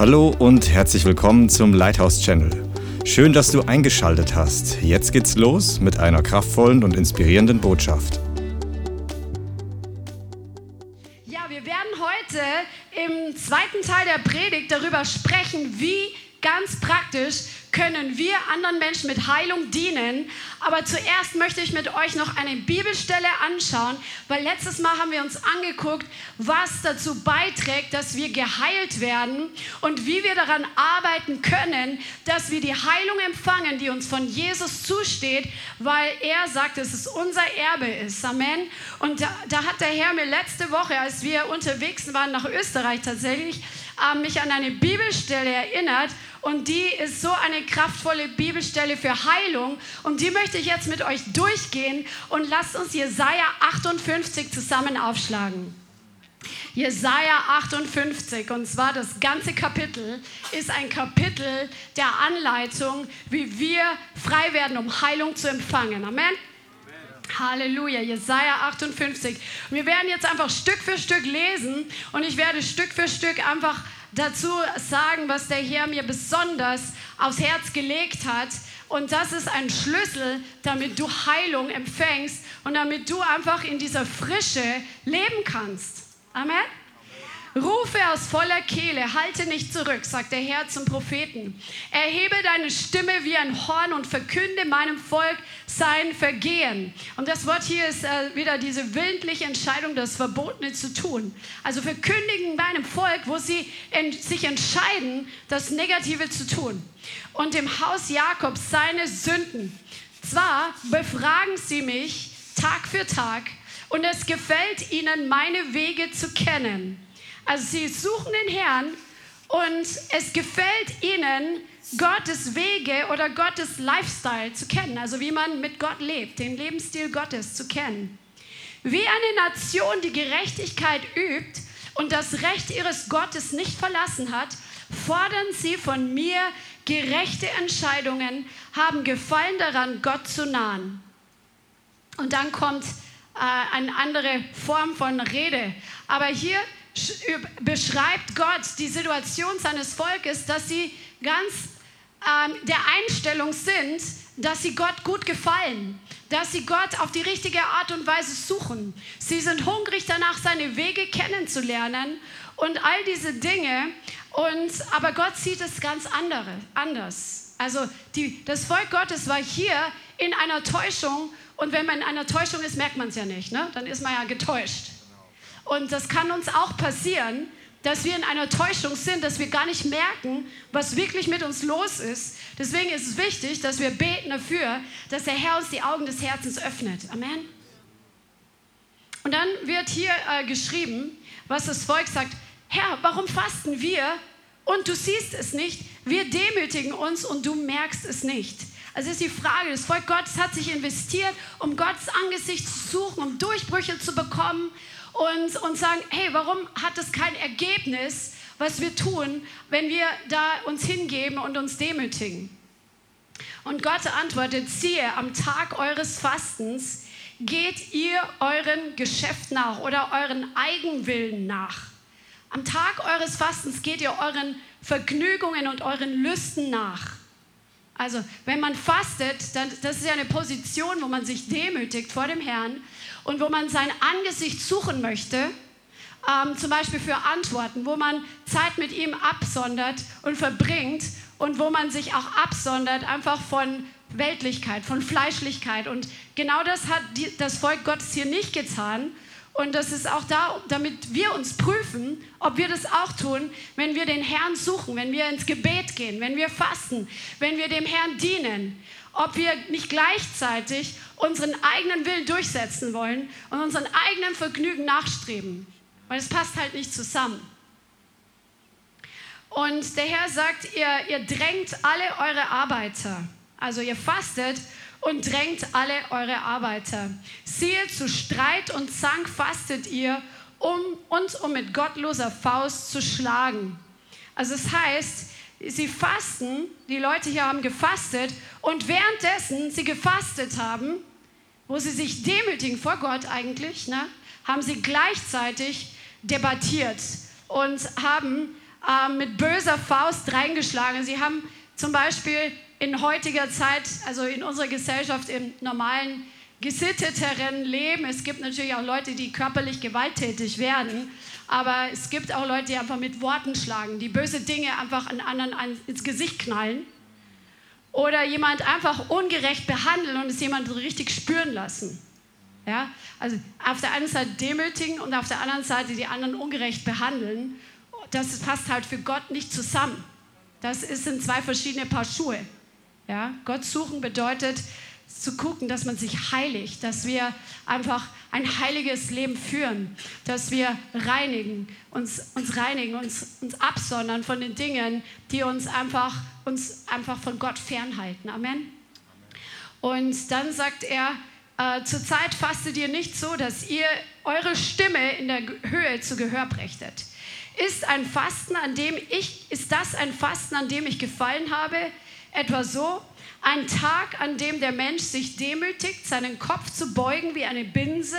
Hallo und herzlich willkommen zum Lighthouse Channel. Schön, dass du eingeschaltet hast. Jetzt geht's los mit einer kraftvollen und inspirierenden Botschaft. Ja, wir werden heute im zweiten Teil der Predigt darüber sprechen, wie ganz praktisch können wir anderen Menschen mit Heilung dienen. Aber zuerst möchte ich mit euch noch eine Bibelstelle anschauen, weil letztes Mal haben wir uns angeguckt, was dazu beiträgt, dass wir geheilt werden und wie wir daran arbeiten können, dass wir die Heilung empfangen, die uns von Jesus zusteht, weil er sagt, dass es unser Erbe ist. Amen. Und da, da hat der Herr mir letzte Woche, als wir unterwegs waren nach Österreich tatsächlich, äh, mich an eine Bibelstelle erinnert und die ist so eine kraftvolle Bibelstelle für Heilung. Und die möchte ich jetzt mit euch durchgehen. Und lasst uns Jesaja 58 zusammen aufschlagen. Jesaja 58, und zwar das ganze Kapitel, ist ein Kapitel der Anleitung, wie wir frei werden, um Heilung zu empfangen. Amen. Halleluja, Jesaja 58. Wir werden jetzt einfach Stück für Stück lesen und ich werde Stück für Stück einfach dazu sagen, was der Herr mir besonders aufs Herz gelegt hat. Und das ist ein Schlüssel, damit du Heilung empfängst und damit du einfach in dieser Frische leben kannst. Amen. Rufe aus voller Kehle, halte nicht zurück, sagt der Herr zum Propheten. Erhebe deine Stimme wie ein Horn und verkünde meinem Volk sein Vergehen. Und das Wort hier ist äh, wieder diese willentliche Entscheidung, das Verbotene zu tun. Also verkündigen meinem Volk, wo sie en sich entscheiden, das Negative zu tun. Und im Haus Jakobs seine Sünden. Zwar befragen sie mich Tag für Tag und es gefällt ihnen, meine Wege zu kennen. Also sie suchen den Herrn und es gefällt ihnen, Gottes Wege oder Gottes Lifestyle zu kennen, also wie man mit Gott lebt, den Lebensstil Gottes zu kennen. Wie eine Nation, die Gerechtigkeit übt und das Recht ihres Gottes nicht verlassen hat, fordern sie von mir gerechte Entscheidungen, haben Gefallen daran, Gott zu nahen. Und dann kommt äh, eine andere Form von Rede. Aber hier beschreibt Gott die Situation seines Volkes, dass sie ganz ähm, der Einstellung sind, dass sie Gott gut gefallen, dass sie Gott auf die richtige Art und Weise suchen. Sie sind hungrig danach, seine Wege kennenzulernen und all diese Dinge. Und, aber Gott sieht es ganz andere, anders. Also die, das Volk Gottes war hier in einer Täuschung und wenn man in einer Täuschung ist, merkt man es ja nicht. Ne? Dann ist man ja getäuscht. Und das kann uns auch passieren, dass wir in einer Täuschung sind, dass wir gar nicht merken, was wirklich mit uns los ist. Deswegen ist es wichtig, dass wir beten dafür, dass der Herr uns die Augen des Herzens öffnet. Amen. Und dann wird hier äh, geschrieben, was das Volk sagt, Herr, warum fasten wir und du siehst es nicht? Wir demütigen uns und du merkst es nicht. Also ist die Frage, das Volk Gottes hat sich investiert, um Gottes Angesicht zu suchen, um Durchbrüche zu bekommen und, und sagen, hey, warum hat es kein Ergebnis, was wir tun, wenn wir da uns hingeben und uns demütigen? Und Gott antwortet, siehe, am Tag eures Fastens geht ihr euren Geschäft nach oder euren Eigenwillen nach. Am Tag eures Fastens geht ihr euren Vergnügungen und euren Lüsten nach. Also wenn man fastet, dann das ist ja eine Position, wo man sich demütigt vor dem Herrn und wo man sein Angesicht suchen möchte, ähm, zum Beispiel für Antworten, wo man Zeit mit ihm absondert und verbringt und wo man sich auch absondert einfach von Weltlichkeit, von Fleischlichkeit. Und genau das hat die, das Volk Gottes hier nicht getan. Und das ist auch da, damit wir uns prüfen, ob wir das auch tun, wenn wir den Herrn suchen, wenn wir ins Gebet gehen, wenn wir fasten, wenn wir dem Herrn dienen ob wir nicht gleichzeitig unseren eigenen Willen durchsetzen wollen und unseren eigenen Vergnügen nachstreben. Weil es passt halt nicht zusammen. Und der Herr sagt, ihr, ihr drängt alle eure Arbeiter. Also ihr fastet und drängt alle eure Arbeiter. Siehe, zu Streit und Zank fastet ihr, um uns um mit gottloser Faust zu schlagen. Also es heißt, sie fasten, die Leute hier haben gefastet und währenddessen sie gefastet haben, wo sie sich demütigen vor Gott eigentlich, ne, haben sie gleichzeitig debattiert und haben äh, mit böser Faust reingeschlagen. Sie haben zum Beispiel in heutiger Zeit, also in unserer Gesellschaft im normalen gesitteteren Leben, es gibt natürlich auch Leute, die körperlich gewalttätig werden, aber es gibt auch Leute, die einfach mit Worten schlagen, die böse Dinge einfach an anderen ins Gesicht knallen oder jemand einfach ungerecht behandeln und es jemand richtig spüren lassen. Ja? Also auf der einen Seite demütigen und auf der anderen Seite die anderen ungerecht behandeln, das passt halt für Gott nicht zusammen. Das sind zwei verschiedene Paar Schuhe. Ja? Gott suchen bedeutet zu gucken, dass man sich heiligt, dass wir einfach ein heiliges Leben führen, dass wir reinigen, uns, uns reinigen, uns, uns absondern von den Dingen, die uns einfach, uns einfach von Gott fernhalten. Amen. Und dann sagt er, äh, zur Zeit fastet ihr nicht so, dass ihr eure Stimme in der Höhe zu Gehör brächtet. Ist ein Fasten, an dem ich, ist das ein Fasten, an dem ich gefallen habe? Etwa so, ein Tag, an dem der Mensch sich demütigt, seinen Kopf zu beugen wie eine Binse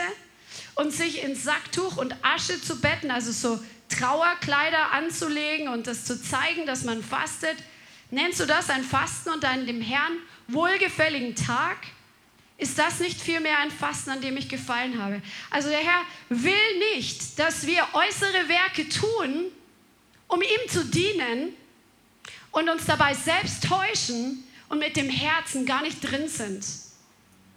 und sich ins Sacktuch und Asche zu betten, also so Trauerkleider anzulegen und das zu zeigen, dass man fastet. Nennst du das ein Fasten und einen dem Herrn wohlgefälligen Tag? Ist das nicht vielmehr ein Fasten, an dem ich gefallen habe? Also der Herr will nicht, dass wir äußere Werke tun, um ihm zu dienen und uns dabei selbst täuschen, und mit dem Herzen gar nicht drin sind.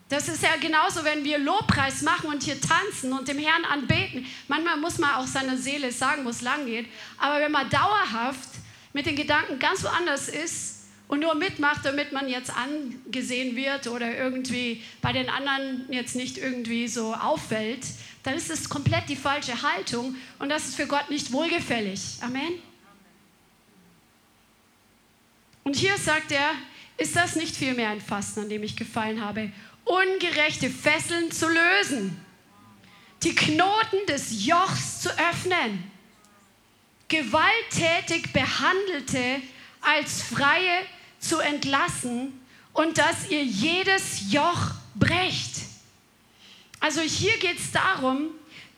Das ist ja genauso, wenn wir Lobpreis machen und hier tanzen und dem Herrn anbeten. Manchmal muss man auch seiner Seele sagen, wo es lang geht. Aber wenn man dauerhaft mit den Gedanken ganz woanders ist und nur mitmacht, damit man jetzt angesehen wird oder irgendwie bei den anderen jetzt nicht irgendwie so auffällt, dann ist es komplett die falsche Haltung und das ist für Gott nicht wohlgefällig. Amen. Und hier sagt er, ist das nicht vielmehr ein Fasten, an dem ich gefallen habe, ungerechte Fesseln zu lösen, die Knoten des Jochs zu öffnen, gewalttätig Behandelte als Freie zu entlassen und dass ihr jedes Joch brecht. Also hier geht es darum,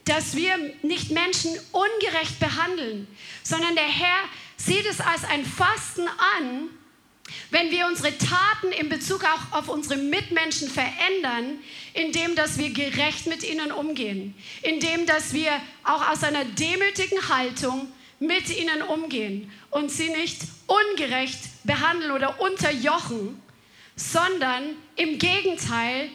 dass wir nicht Menschen ungerecht behandeln, sondern der Herr sieht es als ein Fasten an, wenn wir unsere Taten in Bezug auch auf unsere Mitmenschen verändern, indem dass wir gerecht mit ihnen umgehen, indem dass wir auch aus einer demütigen Haltung mit ihnen umgehen und sie nicht ungerecht behandeln oder unterjochen, sondern im Gegenteil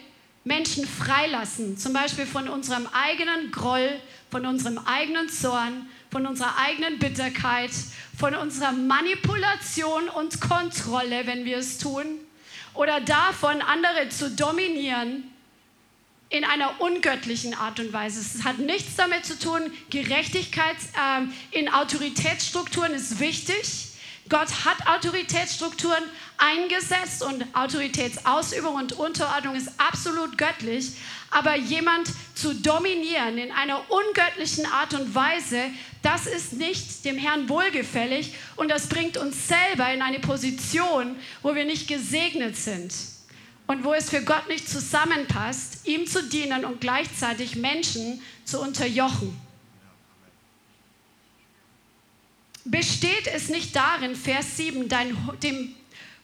Menschen freilassen, zum Beispiel von unserem eigenen Groll, von unserem eigenen Zorn, von unserer eigenen Bitterkeit, von unserer Manipulation und Kontrolle, wenn wir es tun, oder davon, andere zu dominieren in einer ungöttlichen Art und Weise. Es hat nichts damit zu tun, Gerechtigkeit äh, in Autoritätsstrukturen ist wichtig. Gott hat Autoritätsstrukturen eingesetzt und Autoritätsausübung und Unterordnung ist absolut göttlich. Aber jemand zu dominieren in einer ungöttlichen Art und Weise, das ist nicht dem Herrn wohlgefällig und das bringt uns selber in eine Position, wo wir nicht gesegnet sind und wo es für Gott nicht zusammenpasst, ihm zu dienen und gleichzeitig Menschen zu unterjochen. Besteht es nicht darin, Vers 7, dein, dem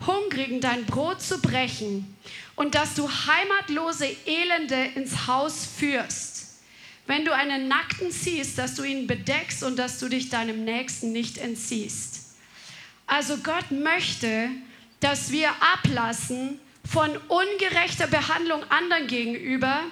Hungrigen dein Brot zu brechen und dass du heimatlose Elende ins Haus führst. Wenn du einen Nackten siehst, dass du ihn bedeckst und dass du dich deinem Nächsten nicht entziehst. Also Gott möchte, dass wir ablassen von ungerechter Behandlung anderen gegenüber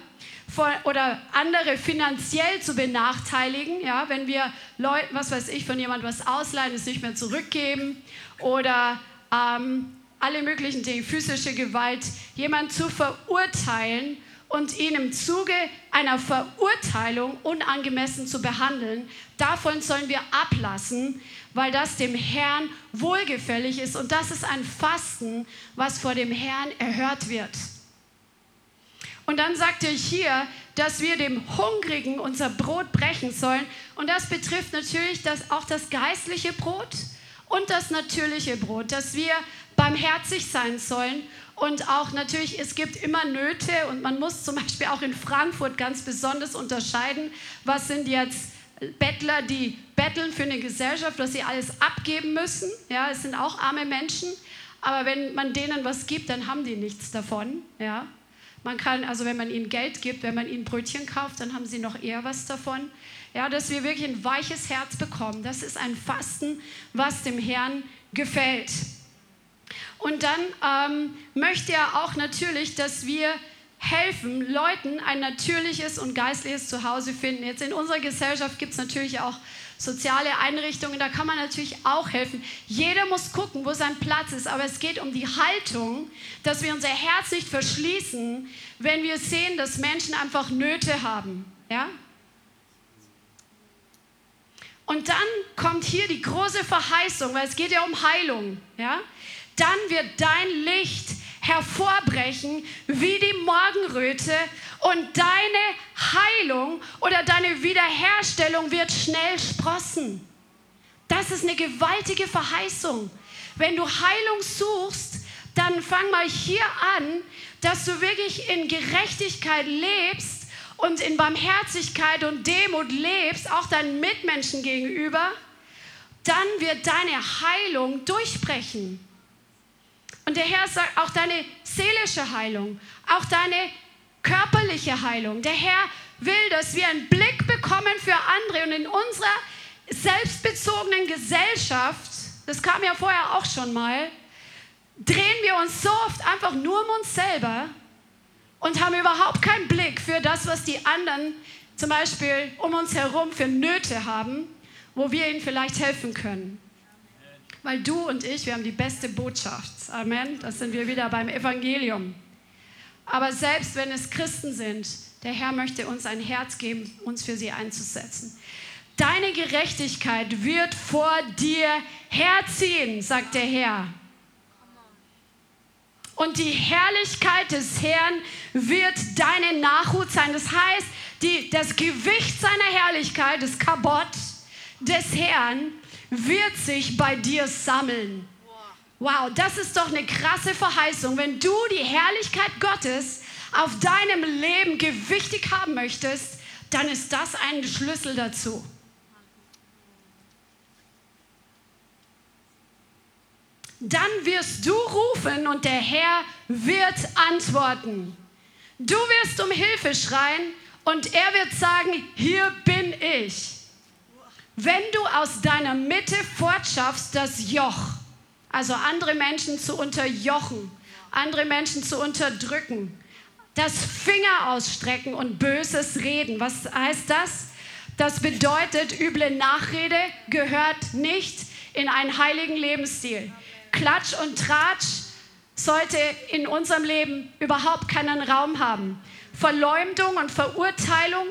oder andere finanziell zu benachteiligen, ja, wenn wir Leuten, was weiß ich, von jemandem was ausleihen, es nicht mehr zurückgeben oder ähm, alle möglichen Dinge, physische Gewalt, jemand zu verurteilen und ihn im Zuge einer Verurteilung unangemessen zu behandeln, davon sollen wir ablassen, weil das dem Herrn wohlgefällig ist und das ist ein Fasten, was vor dem Herrn erhört wird. Und dann sagt er hier, dass wir dem Hungrigen unser Brot brechen sollen. Und das betrifft natürlich das, auch das geistliche Brot und das natürliche Brot, dass wir barmherzig sein sollen. Und auch natürlich, es gibt immer Nöte und man muss zum Beispiel auch in Frankfurt ganz besonders unterscheiden, was sind jetzt Bettler, die betteln für eine Gesellschaft, dass sie alles abgeben müssen. Ja, es sind auch arme Menschen. Aber wenn man denen was gibt, dann haben die nichts davon. Ja. Man kann, also wenn man ihnen Geld gibt, wenn man ihnen Brötchen kauft, dann haben sie noch eher was davon. Ja, dass wir wirklich ein weiches Herz bekommen. Das ist ein Fasten, was dem Herrn gefällt. Und dann ähm, möchte er auch natürlich, dass wir helfen, Leuten ein natürliches und geistliches Zuhause finden. Jetzt in unserer Gesellschaft gibt es natürlich auch soziale Einrichtungen, da kann man natürlich auch helfen. Jeder muss gucken, wo sein Platz ist, aber es geht um die Haltung, dass wir unser Herz nicht verschließen, wenn wir sehen, dass Menschen einfach Nöte haben. Ja? Und dann kommt hier die große Verheißung, weil es geht ja um Heilung. Ja? Dann wird dein Licht hervorbrechen wie die Morgenröte und deine Heilung oder deine Wiederherstellung wird schnell sprossen. Das ist eine gewaltige Verheißung. Wenn du Heilung suchst, dann fang mal hier an, dass du wirklich in Gerechtigkeit lebst und in Barmherzigkeit und Demut lebst, auch deinen Mitmenschen gegenüber, dann wird deine Heilung durchbrechen. Und der Herr sagt auch deine seelische Heilung, auch deine körperliche Heilung. Der Herr will, dass wir einen Blick bekommen für andere und in unserer selbstbezogenen Gesellschaft, das kam ja vorher auch schon mal, drehen wir uns so oft einfach nur um uns selber und haben überhaupt keinen Blick für das, was die anderen zum Beispiel um uns herum für Nöte haben, wo wir ihnen vielleicht helfen können. Weil du und ich, wir haben die beste Botschaft. Amen. Das sind wir wieder beim Evangelium. Aber selbst wenn es Christen sind, der Herr möchte uns ein Herz geben, uns für sie einzusetzen. Deine Gerechtigkeit wird vor dir herziehen, sagt der Herr. Und die Herrlichkeit des Herrn wird deine Nachhut sein. Das heißt, die, das Gewicht seiner Herrlichkeit, das Kabot des Herrn, wird sich bei dir sammeln. Wow, das ist doch eine krasse Verheißung. Wenn du die Herrlichkeit Gottes auf deinem Leben gewichtig haben möchtest, dann ist das ein Schlüssel dazu. Dann wirst du rufen und der Herr wird antworten. Du wirst um Hilfe schreien und er wird sagen, hier bin ich. Wenn du aus deiner Mitte fortschaffst, das Joch, also andere Menschen zu unterjochen, andere Menschen zu unterdrücken, das Finger ausstrecken und Böses reden. Was heißt das? Das bedeutet, üble Nachrede gehört nicht in einen heiligen Lebensstil. Klatsch und Tratsch sollte in unserem Leben überhaupt keinen Raum haben. Verleumdung und Verurteilung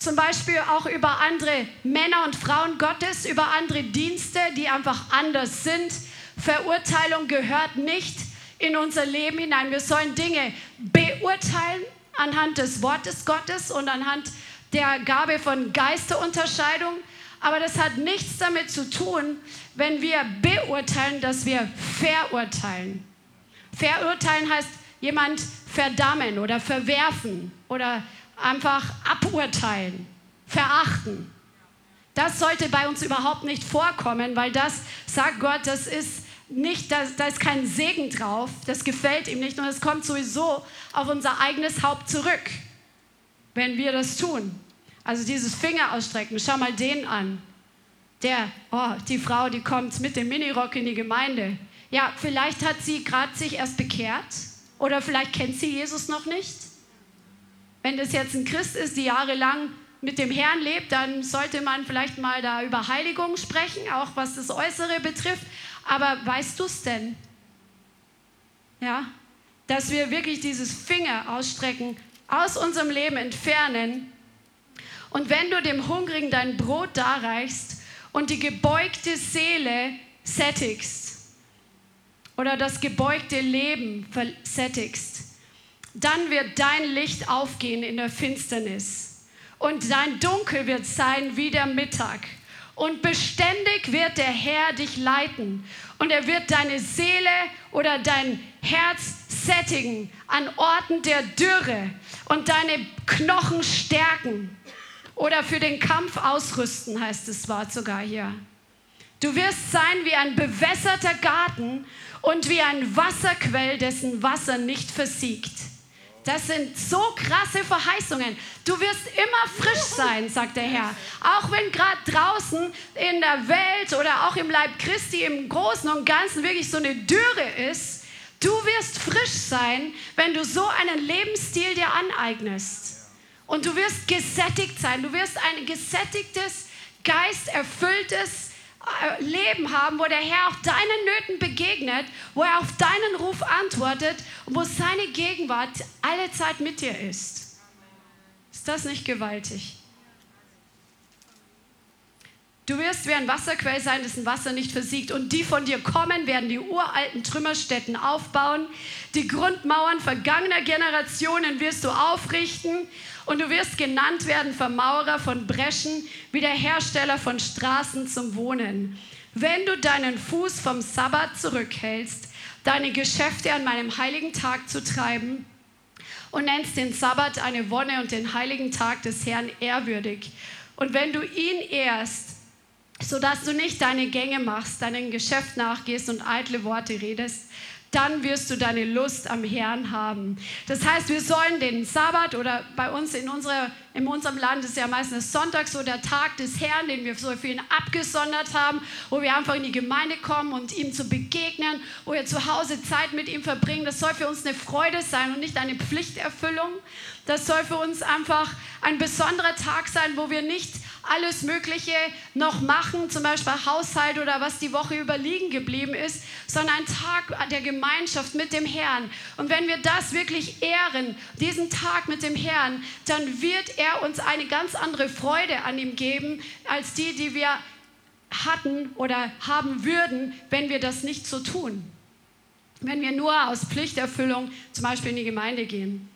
zum Beispiel auch über andere Männer und Frauen Gottes, über andere Dienste, die einfach anders sind. Verurteilung gehört nicht in unser Leben hinein. Wir sollen Dinge beurteilen anhand des Wortes Gottes und anhand der Gabe von Geisterunterscheidung. Aber das hat nichts damit zu tun, wenn wir beurteilen, dass wir verurteilen. Verurteilen heißt jemand verdammen oder verwerfen oder einfach aburteilen, verachten. Das sollte bei uns überhaupt nicht vorkommen, weil das, sagt Gott, das ist nicht, da, da ist kein Segen drauf, das gefällt ihm nicht und es kommt sowieso auf unser eigenes Haupt zurück, wenn wir das tun. Also dieses Finger ausstrecken, schau mal den an. Der, oh, die Frau, die kommt mit dem Minirock in die Gemeinde. Ja, vielleicht hat sie gerade sich erst bekehrt oder vielleicht kennt sie Jesus noch nicht. Wenn das jetzt ein Christ ist, die jahrelang mit dem Herrn lebt, dann sollte man vielleicht mal da über Heiligung sprechen, auch was das Äußere betrifft. Aber weißt du es denn? Ja, dass wir wirklich dieses Finger ausstrecken, aus unserem Leben entfernen. Und wenn du dem Hungrigen dein Brot darreichst und die gebeugte Seele sättigst oder das gebeugte Leben sättigst, dann wird dein Licht aufgehen in der Finsternis und dein Dunkel wird sein wie der Mittag. Und beständig wird der Herr dich leiten und er wird deine Seele oder dein Herz sättigen an Orten der Dürre und deine Knochen stärken. oder für den Kampf ausrüsten, heißt das Wort sogar hier. Du wirst sein wie ein bewässerter Garten und wie ein Wasserquell, dessen Wasser nicht versiegt. Das sind so krasse Verheißungen. Du wirst immer frisch sein, sagt der Herr. Auch wenn gerade draußen in der Welt oder auch im Leib Christi im Großen und Ganzen wirklich so eine Dürre ist, du wirst frisch sein, wenn du so einen Lebensstil dir aneignest. Und du wirst gesättigt sein. Du wirst ein gesättigtes, geisterfülltes Leben haben, wo der Herr auch deinen Nöten begegnet, wo er auf deinen Ruf antwortet und wo seine Gegenwart alle Zeit mit dir ist. Ist das nicht gewaltig? Du wirst wie ein Wasserquell sein, dessen Wasser nicht versiegt. Und die von dir kommen, werden die uralten Trümmerstätten aufbauen. Die Grundmauern vergangener Generationen wirst du aufrichten. Und du wirst genannt werden Vermaurer von Breschen, wie der Hersteller von Straßen zum Wohnen. Wenn du deinen Fuß vom Sabbat zurückhältst, deine Geschäfte an meinem heiligen Tag zu treiben und nennst den Sabbat eine Wonne und den heiligen Tag des Herrn ehrwürdig. Und wenn du ihn ehrst, sodass du nicht deine Gänge machst, deinem Geschäft nachgehst und eitle Worte redest, dann wirst du deine Lust am Herrn haben. Das heißt, wir sollen den Sabbat oder bei uns in, unserer, in unserem Land ist ja meistens Sonntag so der Tag des Herrn, den wir so ihn abgesondert haben, wo wir einfach in die Gemeinde kommen und ihm zu begegnen, wo wir zu Hause Zeit mit ihm verbringen. Das soll für uns eine Freude sein und nicht eine Pflichterfüllung. Das soll für uns einfach ein besonderer Tag sein, wo wir nicht alles Mögliche noch machen, zum Beispiel Haushalt oder was die Woche überliegen geblieben ist, sondern ein Tag der Gemeinschaft mit dem Herrn. Und wenn wir das wirklich ehren, diesen Tag mit dem Herrn, dann wird er uns eine ganz andere Freude an ihm geben, als die, die wir hatten oder haben würden, wenn wir das nicht so tun. Wenn wir nur aus Pflichterfüllung zum Beispiel in die Gemeinde gehen.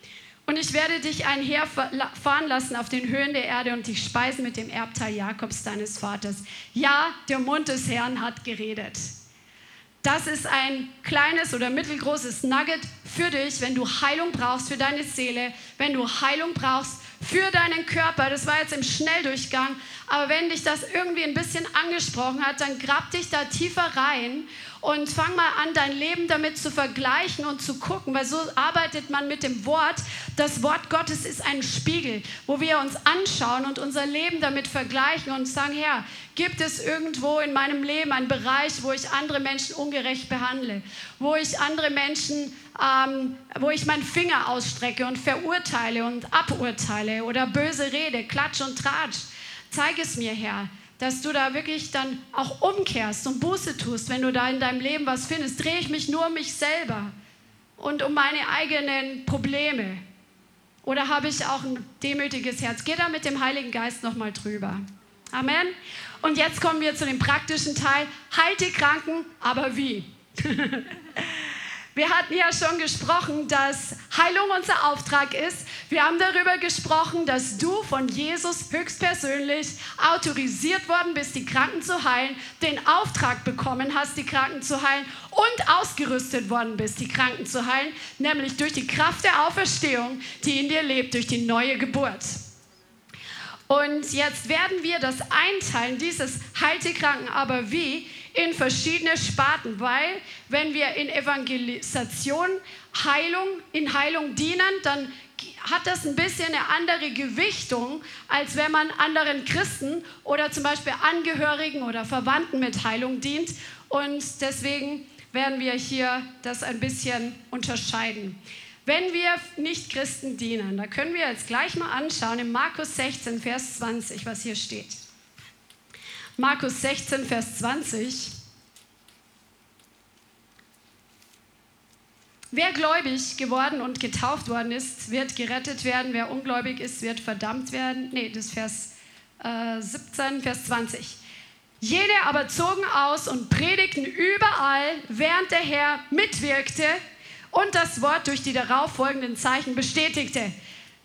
Und ich werde dich einherfahren lassen auf den Höhen der Erde und dich speisen mit dem Erbteil Jakobs, deines Vaters. Ja, der Mund des Herrn hat geredet. Das ist ein kleines oder mittelgroßes Nugget für dich, wenn du Heilung brauchst für deine Seele, wenn du Heilung brauchst für deinen Körper. Das war jetzt im Schnelldurchgang, aber wenn dich das irgendwie ein bisschen angesprochen hat, dann grab dich da tiefer rein und fang mal an, dein Leben damit zu vergleichen und zu gucken, weil so arbeitet man mit dem Wort. Das Wort Gottes ist ein Spiegel, wo wir uns anschauen und unser Leben damit vergleichen und sagen, Herr, gibt es irgendwo in meinem Leben einen Bereich, wo ich andere Menschen ungerecht behandle, wo ich andere Menschen, ähm, wo ich meinen Finger ausstrecke und verurteile und aburteile oder böse rede, klatsch und tratsch. Zeig es mir, Herr dass du da wirklich dann auch umkehrst und Buße tust, wenn du da in deinem Leben was findest. Drehe ich mich nur um mich selber und um meine eigenen Probleme? Oder habe ich auch ein demütiges Herz? Geh da mit dem Heiligen Geist nochmal drüber. Amen. Und jetzt kommen wir zu dem praktischen Teil. Halt die Kranken, aber wie? Wir hatten ja schon gesprochen, dass Heilung unser Auftrag ist. Wir haben darüber gesprochen, dass du von Jesus höchstpersönlich autorisiert worden bist, die Kranken zu heilen, den Auftrag bekommen hast, die Kranken zu heilen und ausgerüstet worden bist, die Kranken zu heilen, nämlich durch die Kraft der Auferstehung, die in dir lebt, durch die neue Geburt. Und jetzt werden wir das einteilen, dieses Heilt die Kranken, aber wie? In verschiedene Sparten, weil wenn wir in Evangelisation, Heilung, in Heilung dienen, dann hat das ein bisschen eine andere Gewichtung, als wenn man anderen Christen oder zum Beispiel Angehörigen oder Verwandten mit Heilung dient. Und deswegen werden wir hier das ein bisschen unterscheiden. Wenn wir nicht Christen dienen, da können wir jetzt gleich mal anschauen in Markus 16, Vers 20, was hier steht. Markus 16, Vers 20. Wer gläubig geworden und getauft worden ist, wird gerettet werden. Wer ungläubig ist, wird verdammt werden. Nee, das ist Vers äh, 17, Vers 20. Jede aber zogen aus und predigten überall, während der Herr mitwirkte und das Wort durch die darauffolgenden Zeichen bestätigte.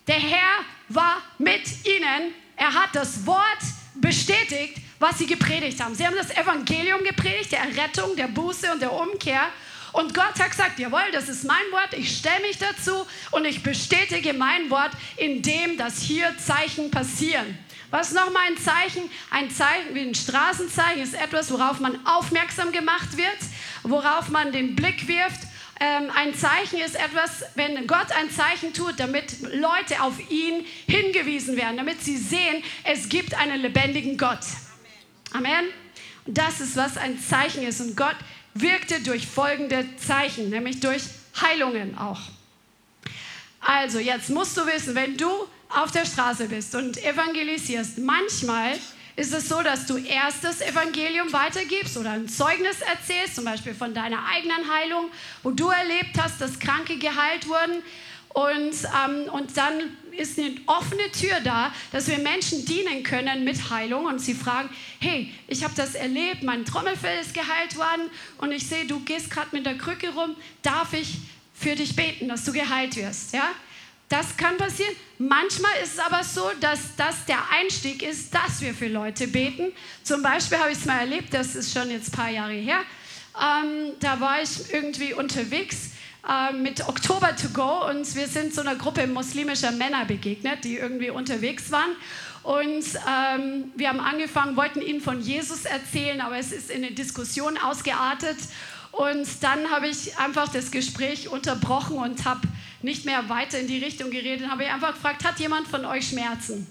Der Herr war mit ihnen. Er hat das Wort bestätigt was sie gepredigt haben. Sie haben das Evangelium gepredigt, der Errettung, der Buße und der Umkehr. Und Gott hat gesagt, jawohl, das ist mein Wort, ich stelle mich dazu und ich bestätige mein Wort, indem dass hier Zeichen passieren. Was ist nochmal ein Zeichen? Ein Zeichen wie ein Straßenzeichen ist etwas, worauf man aufmerksam gemacht wird, worauf man den Blick wirft. Ähm, ein Zeichen ist etwas, wenn Gott ein Zeichen tut, damit Leute auf ihn hingewiesen werden, damit sie sehen, es gibt einen lebendigen Gott. Amen. Und das ist, was ein Zeichen ist. Und Gott wirkte durch folgende Zeichen, nämlich durch Heilungen auch. Also, jetzt musst du wissen, wenn du auf der Straße bist und evangelisierst, manchmal ist es so, dass du erst das Evangelium weitergibst oder ein Zeugnis erzählst, zum Beispiel von deiner eigenen Heilung, wo du erlebt hast, dass Kranke geheilt wurden. Und, ähm, und dann ist eine offene Tür da, dass wir Menschen dienen können mit Heilung und sie fragen, hey, ich habe das erlebt, mein Trommelfell ist geheilt worden und ich sehe, du gehst gerade mit der Krücke rum, darf ich für dich beten, dass du geheilt wirst, ja? Das kann passieren. Manchmal ist es aber so, dass das der Einstieg ist, dass wir für Leute beten. Zum Beispiel habe ich es mal erlebt, das ist schon jetzt ein paar Jahre her. Ähm, da war ich irgendwie unterwegs äh, mit Oktober to go und wir sind so einer Gruppe muslimischer Männer begegnet, die irgendwie unterwegs waren. Und ähm, wir haben angefangen, wollten ihnen von Jesus erzählen, aber es ist in eine Diskussion ausgeartet. Und dann habe ich einfach das Gespräch unterbrochen und habe nicht mehr weiter in die Richtung geredet, habe ich einfach gefragt, hat jemand von euch Schmerzen?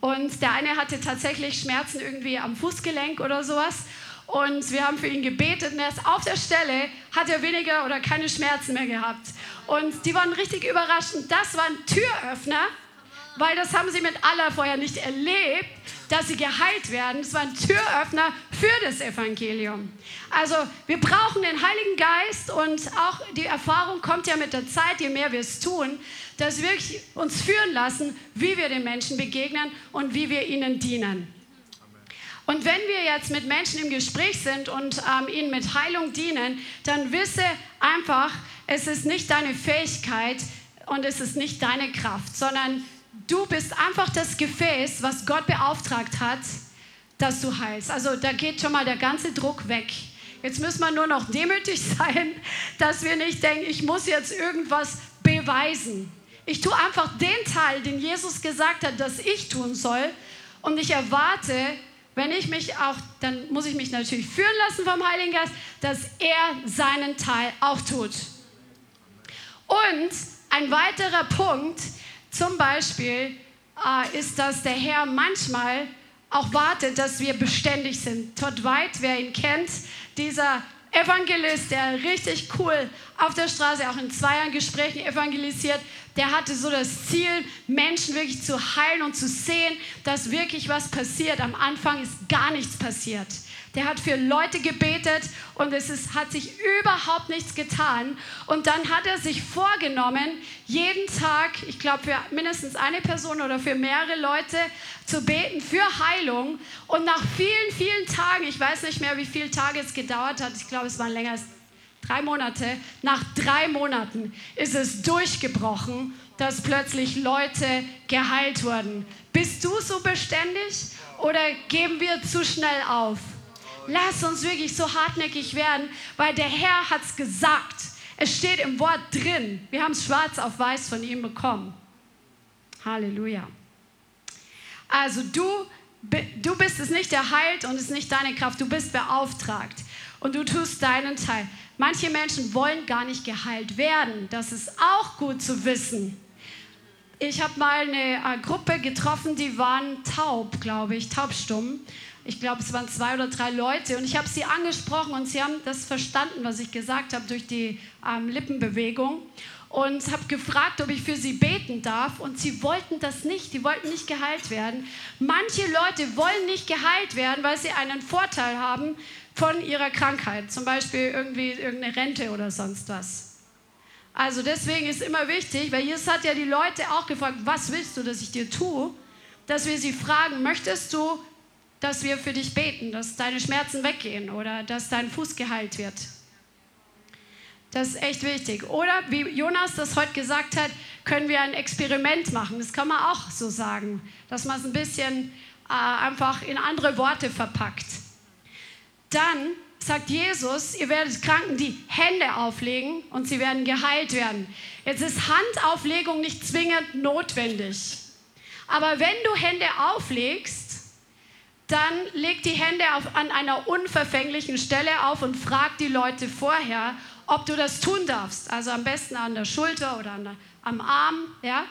Und der eine hatte tatsächlich Schmerzen irgendwie am Fußgelenk oder sowas. Und wir haben für ihn gebetet und erst auf der Stelle hat er weniger oder keine Schmerzen mehr gehabt. Und die waren richtig überrascht. Das war ein Türöffner, weil das haben sie mit aller vorher nicht erlebt dass sie geheilt werden. Es war ein Türöffner für das Evangelium. Also wir brauchen den Heiligen Geist und auch die Erfahrung kommt ja mit der Zeit, je mehr wir es tun, dass wir uns führen lassen, wie wir den Menschen begegnen und wie wir ihnen dienen. Und wenn wir jetzt mit Menschen im Gespräch sind und ähm, ihnen mit Heilung dienen, dann wisse einfach, es ist nicht deine Fähigkeit und es ist nicht deine Kraft, sondern Du bist einfach das Gefäß, was Gott beauftragt hat, dass du heilst. Also da geht schon mal der ganze Druck weg. Jetzt müssen wir nur noch demütig sein, dass wir nicht denken, ich muss jetzt irgendwas beweisen. Ich tue einfach den Teil, den Jesus gesagt hat, dass ich tun soll. Und ich erwarte, wenn ich mich auch, dann muss ich mich natürlich führen lassen vom Heiligen Geist, dass er seinen Teil auch tut. Und ein weiterer Punkt, zum Beispiel äh, ist, dass der Herr manchmal auch wartet, dass wir beständig sind. Todd White, wer ihn kennt, dieser Evangelist, der richtig cool auf der Straße, auch in zweier Gesprächen evangelisiert, der hatte so das Ziel, Menschen wirklich zu heilen und zu sehen, dass wirklich was passiert. Am Anfang ist gar nichts passiert der hat für Leute gebetet und es ist, hat sich überhaupt nichts getan. Und dann hat er sich vorgenommen, jeden Tag, ich glaube für mindestens eine Person oder für mehrere Leute zu beten für Heilung. Und nach vielen, vielen Tagen, ich weiß nicht mehr, wie viele Tage es gedauert hat, ich glaube es waren länger als drei Monate, nach drei Monaten ist es durchgebrochen, dass plötzlich Leute geheilt wurden. Bist du so beständig oder geben wir zu schnell auf? Lass uns wirklich so hartnäckig werden, weil der Herr hat es gesagt. Es steht im Wort drin. Wir haben es schwarz auf weiß von ihm bekommen. Halleluja. Also du, du bist es nicht, der heilt und es ist nicht deine Kraft. Du bist beauftragt und du tust deinen Teil. Manche Menschen wollen gar nicht geheilt werden. Das ist auch gut zu wissen. Ich habe mal eine äh, Gruppe getroffen, die waren taub, glaube ich, taubstumm ich glaube, es waren zwei oder drei Leute und ich habe sie angesprochen und sie haben das verstanden, was ich gesagt habe durch die ähm, Lippenbewegung und habe gefragt, ob ich für sie beten darf und sie wollten das nicht, die wollten nicht geheilt werden. Manche Leute wollen nicht geheilt werden, weil sie einen Vorteil haben von ihrer Krankheit, zum Beispiel irgendwie irgendeine Rente oder sonst was. Also deswegen ist immer wichtig, weil Jesus hat ja die Leute auch gefragt, was willst du, dass ich dir tue? Dass wir sie fragen, möchtest du dass wir für dich beten, dass deine Schmerzen weggehen oder dass dein Fuß geheilt wird. Das ist echt wichtig. Oder wie Jonas das heute gesagt hat, können wir ein Experiment machen. Das kann man auch so sagen, dass man es ein bisschen äh, einfach in andere Worte verpackt. Dann sagt Jesus, ihr werdet Kranken die Hände auflegen und sie werden geheilt werden. Jetzt ist Handauflegung nicht zwingend notwendig. Aber wenn du Hände auflegst, dann leg die Hände auf, an einer unverfänglichen Stelle auf und frag die Leute vorher, ob du das tun darfst. Also am besten an der Schulter oder der, am Arm. Ja?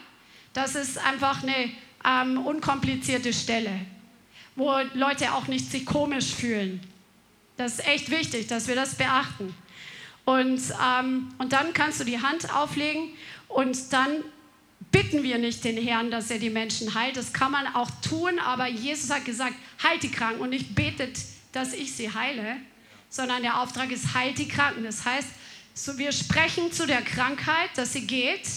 Das ist einfach eine ähm, unkomplizierte Stelle, wo Leute auch nicht sich komisch fühlen. Das ist echt wichtig, dass wir das beachten. Und, ähm, und dann kannst du die Hand auflegen und dann bitten wir nicht den Herrn, dass er die Menschen heilt. Das kann man auch tun, aber Jesus hat gesagt, heilt die Kranken und nicht betet, dass ich sie heile, sondern der Auftrag ist, heilt die Kranken. Das heißt, so wir sprechen zu der Krankheit, dass sie geht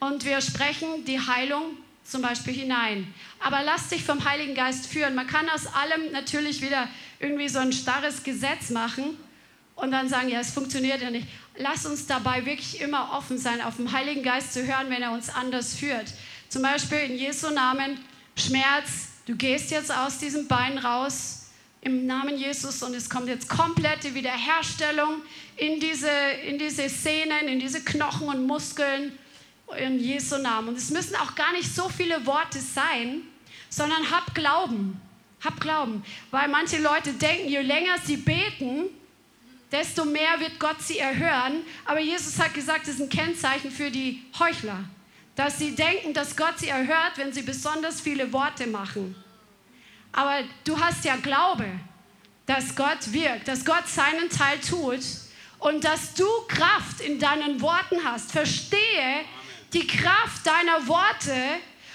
und wir sprechen die Heilung zum Beispiel hinein. Aber lass dich vom Heiligen Geist führen. Man kann aus allem natürlich wieder irgendwie so ein starres Gesetz machen und dann sagen, ja, es funktioniert ja nicht. Lass uns dabei wirklich immer offen sein, auf den Heiligen Geist zu hören, wenn er uns anders führt. Zum Beispiel in Jesu Namen, Schmerz, du gehst jetzt aus diesem Bein raus im Namen Jesus und es kommt jetzt komplette Wiederherstellung in diese, in diese Sehnen, in diese Knochen und Muskeln in Jesu Namen. Und es müssen auch gar nicht so viele Worte sein, sondern hab Glauben. Hab Glauben. Weil manche Leute denken, je länger sie beten, desto mehr wird Gott sie erhören. Aber Jesus hat gesagt, das ist ein Kennzeichen für die Heuchler, dass sie denken, dass Gott sie erhört, wenn sie besonders viele Worte machen. Aber du hast ja Glaube, dass Gott wirkt, dass Gott seinen Teil tut und dass du Kraft in deinen Worten hast. Verstehe die Kraft deiner Worte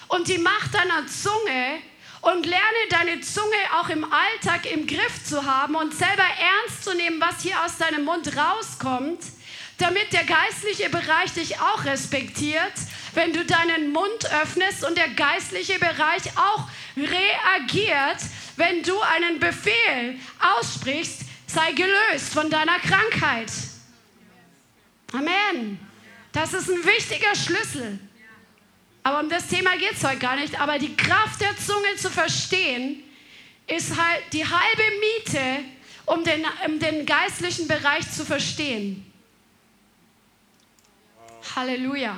und die Macht deiner Zunge und lerne deine Zunge auch im Alltag im Griff zu haben und selber ernst zu nehmen, was hier aus deinem Mund rauskommt, damit der geistliche Bereich dich auch respektiert, wenn du deinen Mund öffnest und der geistliche Bereich auch reagiert, wenn du einen Befehl aussprichst, sei gelöst von deiner Krankheit. Amen. Das ist ein wichtiger Schlüssel. Aber um das Thema geht es heute gar nicht. Aber die Kraft der Zunge zu verstehen, ist halt die halbe Miete, um den, um den geistlichen Bereich zu verstehen. Halleluja.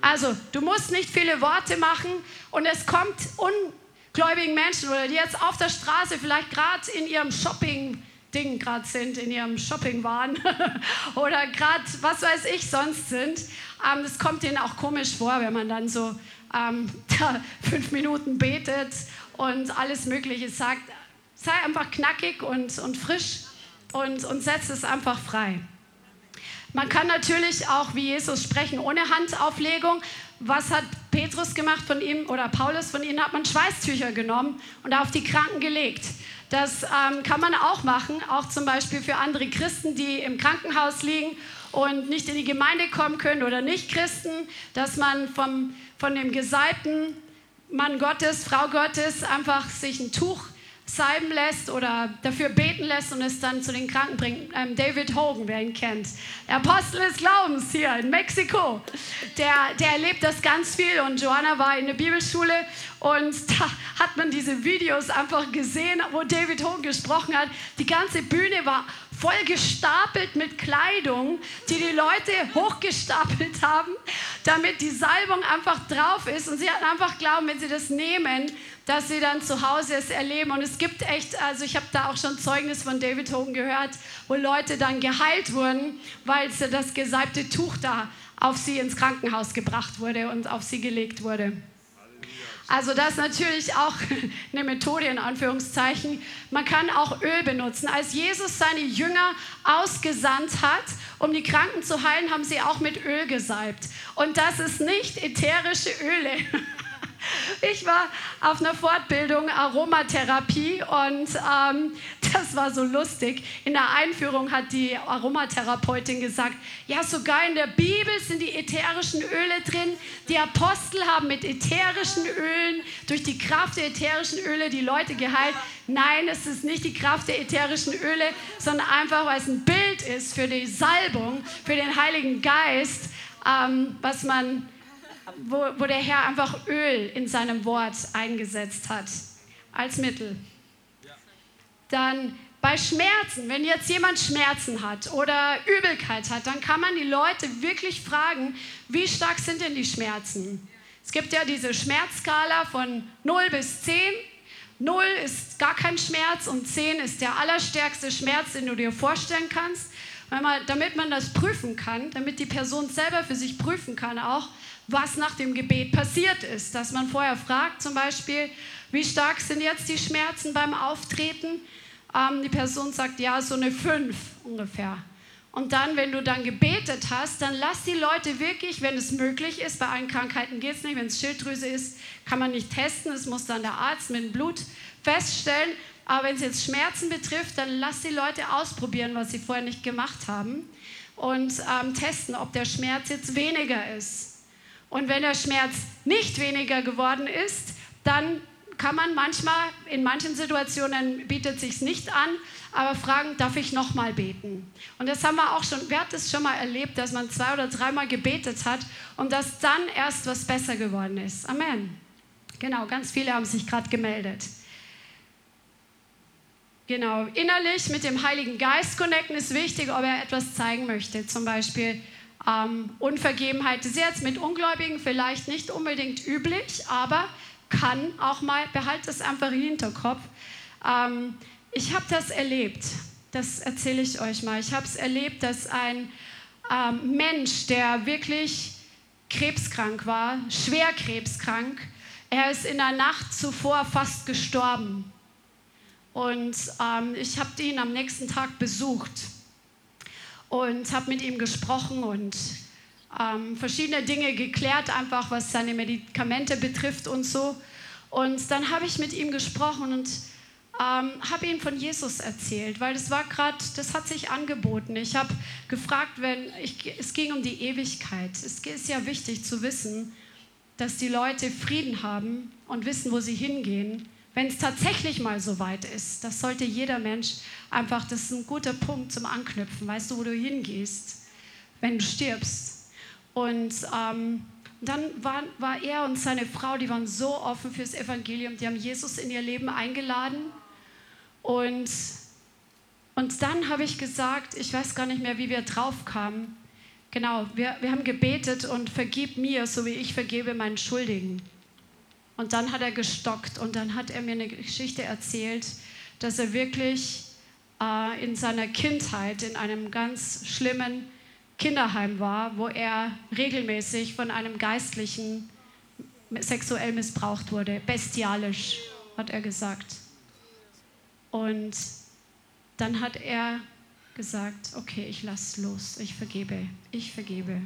Also, du musst nicht viele Worte machen und es kommt ungläubigen Menschen oder die jetzt auf der Straße vielleicht gerade in ihrem Shopping Ding gerade sind, in ihrem Shoppingwahn oder gerade was weiß ich sonst sind. Ähm, das kommt ihnen auch komisch vor, wenn man dann so ähm, fünf Minuten betet und alles Mögliche sagt. Sei einfach knackig und, und frisch und, und setz es einfach frei. Man kann natürlich auch wie Jesus sprechen ohne Handauflegung. Was hat Petrus gemacht von ihm oder Paulus von ihnen? Hat man Schweißtücher genommen und auf die Kranken gelegt. Das ähm, kann man auch machen, auch zum Beispiel für andere Christen, die im Krankenhaus liegen und nicht in die Gemeinde kommen können oder nicht Christen, dass man vom, von dem gesalbten Mann Gottes, Frau Gottes einfach sich ein Tuch salben lässt oder dafür beten lässt und es dann zu den Kranken bringt. Ähm, David Hogan, wer ihn kennt, der Apostel des Glaubens hier in Mexiko, der, der erlebt das ganz viel und Joanna war in der Bibelschule und da hat man diese Videos einfach gesehen, wo David Hogan gesprochen hat. Die ganze Bühne war voll gestapelt mit Kleidung, die die Leute hochgestapelt haben, damit die Salbung einfach drauf ist. Und sie hatten einfach glauben, wenn sie das nehmen, dass sie dann zu Hause es erleben. Und es gibt echt, also ich habe da auch schon Zeugnis von David Hogan gehört, wo Leute dann geheilt wurden, weil das gesalbte Tuch da auf sie ins Krankenhaus gebracht wurde und auf sie gelegt wurde. Also das ist natürlich auch eine Methode in Anführungszeichen. Man kann auch Öl benutzen. Als Jesus seine Jünger ausgesandt hat, um die Kranken zu heilen, haben sie auch mit Öl gesalbt. Und das ist nicht ätherische Öle. Ich war auf einer Fortbildung Aromatherapie und ähm, das war so lustig. In der Einführung hat die Aromatherapeutin gesagt, ja sogar in der Bibel sind die ätherischen Öle drin. Die Apostel haben mit ätherischen Ölen, durch die Kraft der ätherischen Öle die Leute geheilt. Nein, es ist nicht die Kraft der ätherischen Öle, sondern einfach, weil es ein Bild ist für die Salbung, für den Heiligen Geist, ähm, was man wo, wo der Herr einfach Öl in seinem Wort eingesetzt hat als Mittel. Dann bei Schmerzen, wenn jetzt jemand Schmerzen hat oder Übelkeit hat, dann kann man die Leute wirklich fragen, wie stark sind denn die Schmerzen? Es gibt ja diese Schmerzskala von 0 bis 10. 0 ist gar kein Schmerz und 10 ist der allerstärkste Schmerz, den du dir vorstellen kannst. Man, damit man das prüfen kann, damit die Person selber für sich prüfen kann auch, was nach dem Gebet passiert ist. Dass man vorher fragt zum Beispiel, wie stark sind jetzt die Schmerzen beim Auftreten? Ähm, die Person sagt, ja, so eine 5 ungefähr. Und dann, wenn du dann gebetet hast, dann lass die Leute wirklich, wenn es möglich ist, bei allen Krankheiten geht es nicht, wenn es Schilddrüse ist, kann man nicht testen, es muss dann der Arzt mit dem Blut feststellen. Aber wenn es jetzt Schmerzen betrifft, dann lass die Leute ausprobieren, was sie vorher nicht gemacht haben und ähm, testen, ob der Schmerz jetzt weniger ist. Und wenn der Schmerz nicht weniger geworden ist, dann kann man manchmal, in manchen Situationen bietet sich nicht an, aber fragen, darf ich nochmal beten? Und das haben wir auch schon, wer hat das schon mal erlebt, dass man zwei oder dreimal gebetet hat und dass dann erst was besser geworden ist. Amen. Genau, ganz viele haben sich gerade gemeldet. Genau, innerlich mit dem Heiligen Geist connecten ist wichtig, ob er etwas zeigen möchte. Zum Beispiel ähm, Unvergebenheit ist jetzt mit Ungläubigen vielleicht nicht unbedingt üblich, aber kann auch mal, behalte es einfach im Hinterkopf. Ähm, ich habe das erlebt, das erzähle ich euch mal. Ich habe es erlebt, dass ein ähm, Mensch, der wirklich krebskrank war, schwer krebskrank, er ist in der Nacht zuvor fast gestorben. Und ähm, ich habe ihn am nächsten Tag besucht und habe mit ihm gesprochen und ähm, verschiedene Dinge geklärt, einfach was seine Medikamente betrifft und so. Und dann habe ich mit ihm gesprochen und ähm, habe ihm von Jesus erzählt, weil das war gerade, das hat sich angeboten. Ich habe gefragt, wenn ich, es ging um die Ewigkeit. Es ist ja wichtig zu wissen, dass die Leute Frieden haben und wissen, wo sie hingehen, wenn es tatsächlich mal so weit ist. Das sollte jeder Mensch einfach, das ist ein guter Punkt zum Anknüpfen. Weißt du, wo du hingehst, wenn du stirbst? Und ähm, dann war, war er und seine Frau, die waren so offen fürs Evangelium, die haben Jesus in ihr Leben eingeladen und, und dann habe ich gesagt, ich weiß gar nicht mehr, wie wir drauf kamen. Genau, wir, wir haben gebetet und vergib mir, so wie ich vergebe meinen Schuldigen. Und dann hat er gestockt und dann hat er mir eine Geschichte erzählt, dass er wirklich äh, in seiner Kindheit in einem ganz schlimmen Kinderheim war, wo er regelmäßig von einem Geistlichen sexuell missbraucht wurde, bestialisch, hat er gesagt. Und dann hat er gesagt, okay, ich lasse los, ich vergebe, ich vergebe.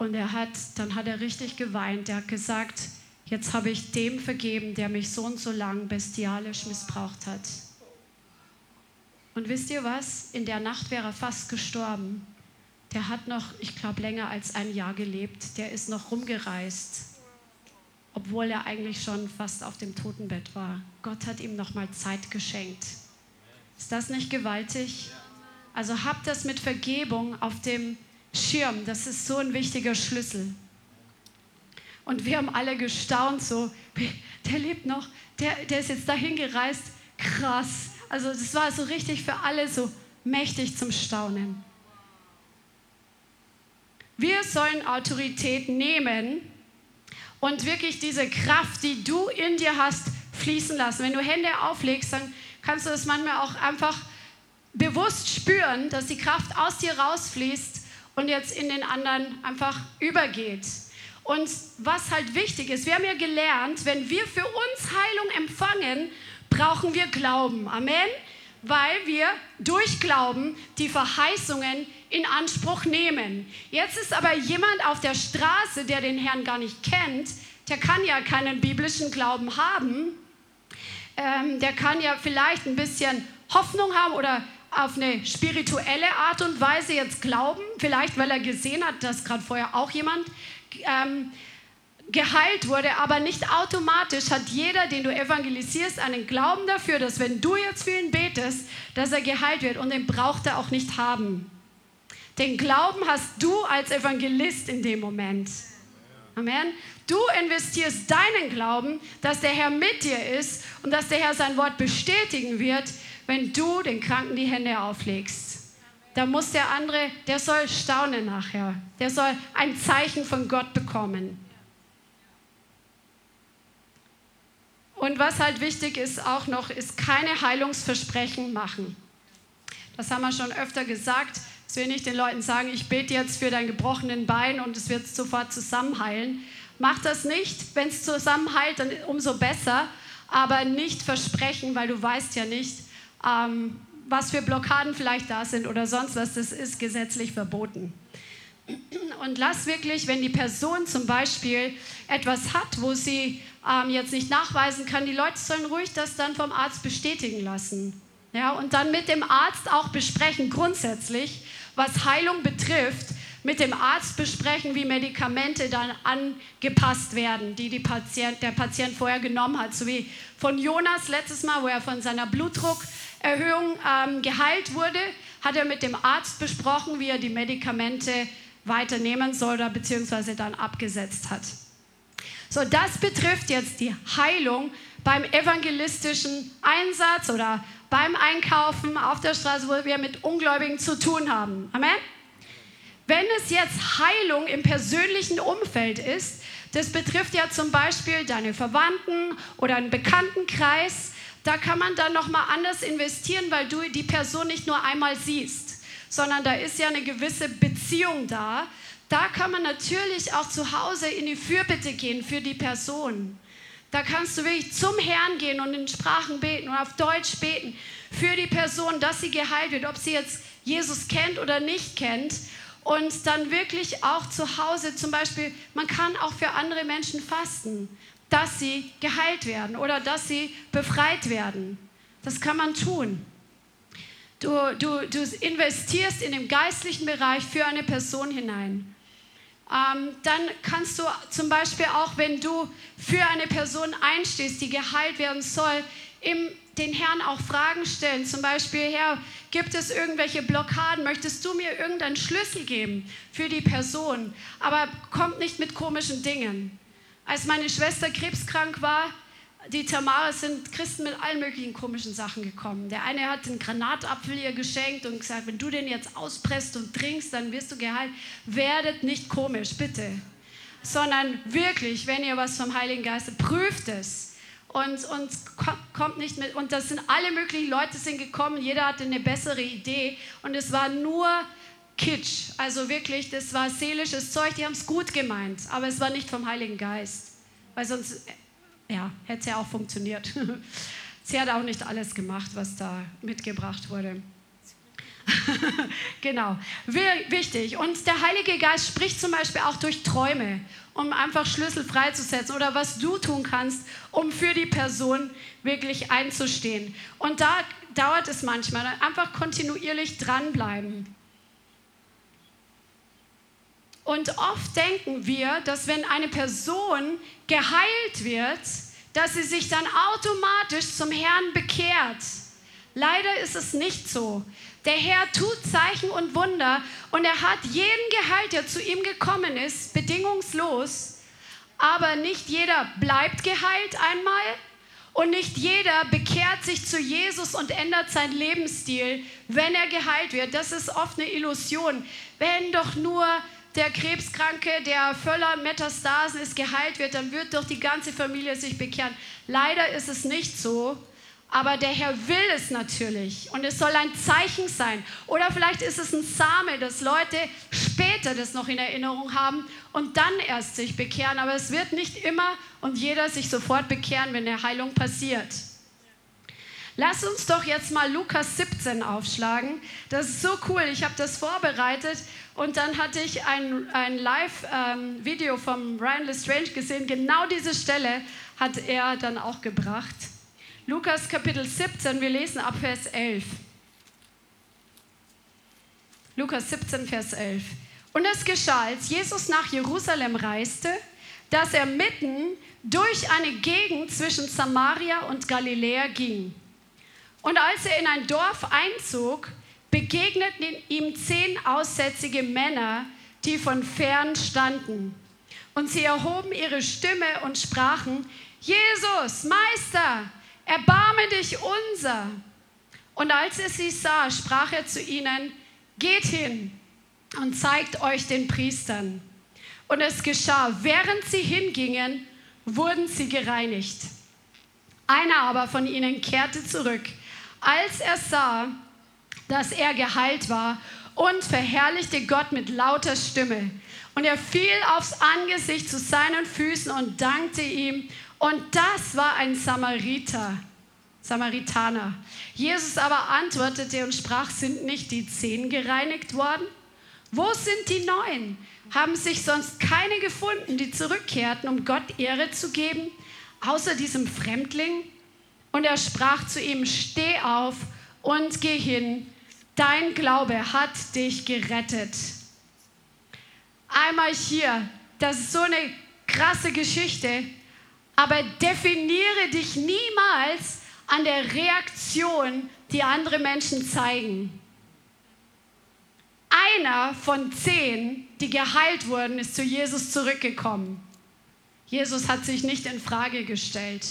Und er hat, dann hat er richtig geweint. Er hat gesagt, jetzt habe ich dem vergeben, der mich so und so lang bestialisch missbraucht hat. Und wisst ihr was? In der Nacht wäre er fast gestorben. Der hat noch, ich glaube, länger als ein Jahr gelebt. Der ist noch rumgereist obwohl er eigentlich schon fast auf dem Totenbett war. Gott hat ihm noch mal Zeit geschenkt. Ist das nicht gewaltig? Also habt das mit Vergebung auf dem Schirm. Das ist so ein wichtiger Schlüssel. Und wir haben alle gestaunt, so, der lebt noch, der, der ist jetzt dahin gereist. Krass. Also das war so richtig für alle so mächtig zum Staunen. Wir sollen Autorität nehmen und wirklich diese Kraft, die du in dir hast, fließen lassen. Wenn du Hände auflegst, dann kannst du das manchmal auch einfach bewusst spüren, dass die Kraft aus dir rausfließt und jetzt in den anderen einfach übergeht. Und was halt wichtig ist, wir haben ja gelernt, wenn wir für uns Heilung empfangen, brauchen wir Glauben. Amen weil wir durch Glauben die Verheißungen in Anspruch nehmen. Jetzt ist aber jemand auf der Straße, der den Herrn gar nicht kennt, der kann ja keinen biblischen Glauben haben. Ähm, der kann ja vielleicht ein bisschen Hoffnung haben oder auf eine spirituelle Art und Weise jetzt glauben, vielleicht weil er gesehen hat, dass gerade vorher auch jemand ähm, geheilt wurde, aber nicht automatisch hat jeder, den du evangelisierst, einen Glauben dafür, dass wenn du jetzt für ihn betest, dass er geheilt wird und den braucht er auch nicht haben. Den Glauben hast du als Evangelist in dem Moment. Amen. Du investierst deinen Glauben, dass der Herr mit dir ist und dass der Herr sein Wort bestätigen wird, wenn du den Kranken die Hände auflegst. da muss der andere, der soll staunen nachher. Der soll ein Zeichen von Gott bekommen. Und was halt wichtig ist auch noch, ist keine Heilungsversprechen machen. Das haben wir schon öfter gesagt. Dass wir nicht den Leuten sagen, ich bete jetzt für dein gebrochenen Bein und es wird sofort zusammenheilen. Mach das nicht. Wenn es zusammenheilt, dann umso besser. Aber nicht versprechen, weil du weißt ja nicht, ähm, was für Blockaden vielleicht da sind oder sonst was, das ist gesetzlich verboten. Und lass wirklich, wenn die Person zum Beispiel etwas hat, wo sie ähm, jetzt nicht nachweisen kann, die Leute sollen ruhig das dann vom Arzt bestätigen lassen. Ja, und dann mit dem Arzt auch besprechen, grundsätzlich, was Heilung betrifft, mit dem Arzt besprechen, wie Medikamente dann angepasst werden, die, die Patient, der Patient vorher genommen hat. So wie von Jonas letztes Mal, wo er von seiner Blutdruck Erhöhung ähm, geheilt wurde, hat er mit dem Arzt besprochen, wie er die Medikamente weiternehmen soll oder beziehungsweise dann abgesetzt hat. So, das betrifft jetzt die Heilung beim evangelistischen Einsatz oder beim Einkaufen auf der Straße, wo wir mit Ungläubigen zu tun haben. Amen? Wenn es jetzt Heilung im persönlichen Umfeld ist, das betrifft ja zum Beispiel deine Verwandten oder einen Bekanntenkreis, da kann man dann nochmal anders investieren, weil du die Person nicht nur einmal siehst, sondern da ist ja eine gewisse Beziehung da. Da kann man natürlich auch zu Hause in die Fürbitte gehen für die Person. Da kannst du wirklich zum Herrn gehen und in Sprachen beten und auf Deutsch beten für die Person, dass sie geheilt wird, ob sie jetzt Jesus kennt oder nicht kennt. Und dann wirklich auch zu Hause zum Beispiel, man kann auch für andere Menschen fasten dass sie geheilt werden oder dass sie befreit werden. Das kann man tun. Du, du, du investierst in den geistlichen Bereich für eine Person hinein. Ähm, dann kannst du zum Beispiel auch, wenn du für eine Person einstehst, die geheilt werden soll, im, den Herrn auch Fragen stellen. Zum Beispiel, Herr, gibt es irgendwelche Blockaden? Möchtest du mir irgendeinen Schlüssel geben für die Person? Aber kommt nicht mit komischen Dingen. Als meine Schwester krebskrank war, die Tamara sind Christen mit allen möglichen komischen Sachen gekommen. Der eine hat einen Granatapfel ihr geschenkt und gesagt, wenn du den jetzt auspresst und trinkst, dann wirst du geheilt. Werdet nicht komisch, bitte. Sondern wirklich, wenn ihr was vom Heiligen Geist, prüft es. Und, und kommt nicht mit. Und das sind alle möglichen Leute sind gekommen. Jeder hatte eine bessere Idee. Und es war nur Kitsch. Also wirklich, das war seelisches Zeug, die haben es gut gemeint, aber es war nicht vom Heiligen Geist. Weil sonst, ja, hätte es ja auch funktioniert. Sie hat auch nicht alles gemacht, was da mitgebracht wurde. genau, wichtig. Und der Heilige Geist spricht zum Beispiel auch durch Träume, um einfach Schlüssel freizusetzen oder was du tun kannst, um für die Person wirklich einzustehen. Und da dauert es manchmal, einfach kontinuierlich dranbleiben. Und oft denken wir, dass wenn eine Person geheilt wird, dass sie sich dann automatisch zum Herrn bekehrt. Leider ist es nicht so. Der Herr tut Zeichen und Wunder und er hat jeden geheilt, der zu ihm gekommen ist, bedingungslos. Aber nicht jeder bleibt geheilt einmal und nicht jeder bekehrt sich zu Jesus und ändert seinen Lebensstil, wenn er geheilt wird. Das ist oft eine Illusion. Wenn doch nur der Krebskranke, der voller Metastasen ist, geheilt wird, dann wird doch die ganze Familie sich bekehren. Leider ist es nicht so, aber der Herr will es natürlich und es soll ein Zeichen sein. Oder vielleicht ist es ein Same, dass Leute später das noch in Erinnerung haben und dann erst sich bekehren. Aber es wird nicht immer und jeder sich sofort bekehren, wenn eine Heilung passiert. Lass uns doch jetzt mal Lukas 17 aufschlagen. Das ist so cool. Ich habe das vorbereitet und dann hatte ich ein, ein Live-Video ähm, vom Ryan Lestrange gesehen. Genau diese Stelle hat er dann auch gebracht. Lukas Kapitel 17, wir lesen ab Vers 11. Lukas 17, Vers 11. Und es geschah, als Jesus nach Jerusalem reiste, dass er mitten durch eine Gegend zwischen Samaria und Galiläa ging. Und als er in ein Dorf einzog, begegneten ihm zehn aussätzige Männer, die von fern standen. Und sie erhoben ihre Stimme und sprachen, Jesus, Meister, erbarme dich unser. Und als er sie sah, sprach er zu ihnen, geht hin und zeigt euch den Priestern. Und es geschah, während sie hingingen, wurden sie gereinigt. Einer aber von ihnen kehrte zurück, als er sah, dass er geheilt war und verherrlichte Gott mit lauter Stimme. Und er fiel aufs Angesicht zu seinen Füßen und dankte ihm. Und das war ein Samariter, Samaritaner. Jesus aber antwortete und sprach, sind nicht die zehn gereinigt worden? Wo sind die neun? Haben sich sonst keine gefunden, die zurückkehrten, um Gott Ehre zu geben, außer diesem Fremdling? Und er sprach zu ihm, steh auf und geh hin, dein Glaube hat dich gerettet. Einmal hier, das ist so eine krasse Geschichte, aber definiere dich niemals an der Reaktion, die andere Menschen zeigen. Einer von zehn, die geheilt wurden, ist zu Jesus zurückgekommen. Jesus hat sich nicht in Frage gestellt.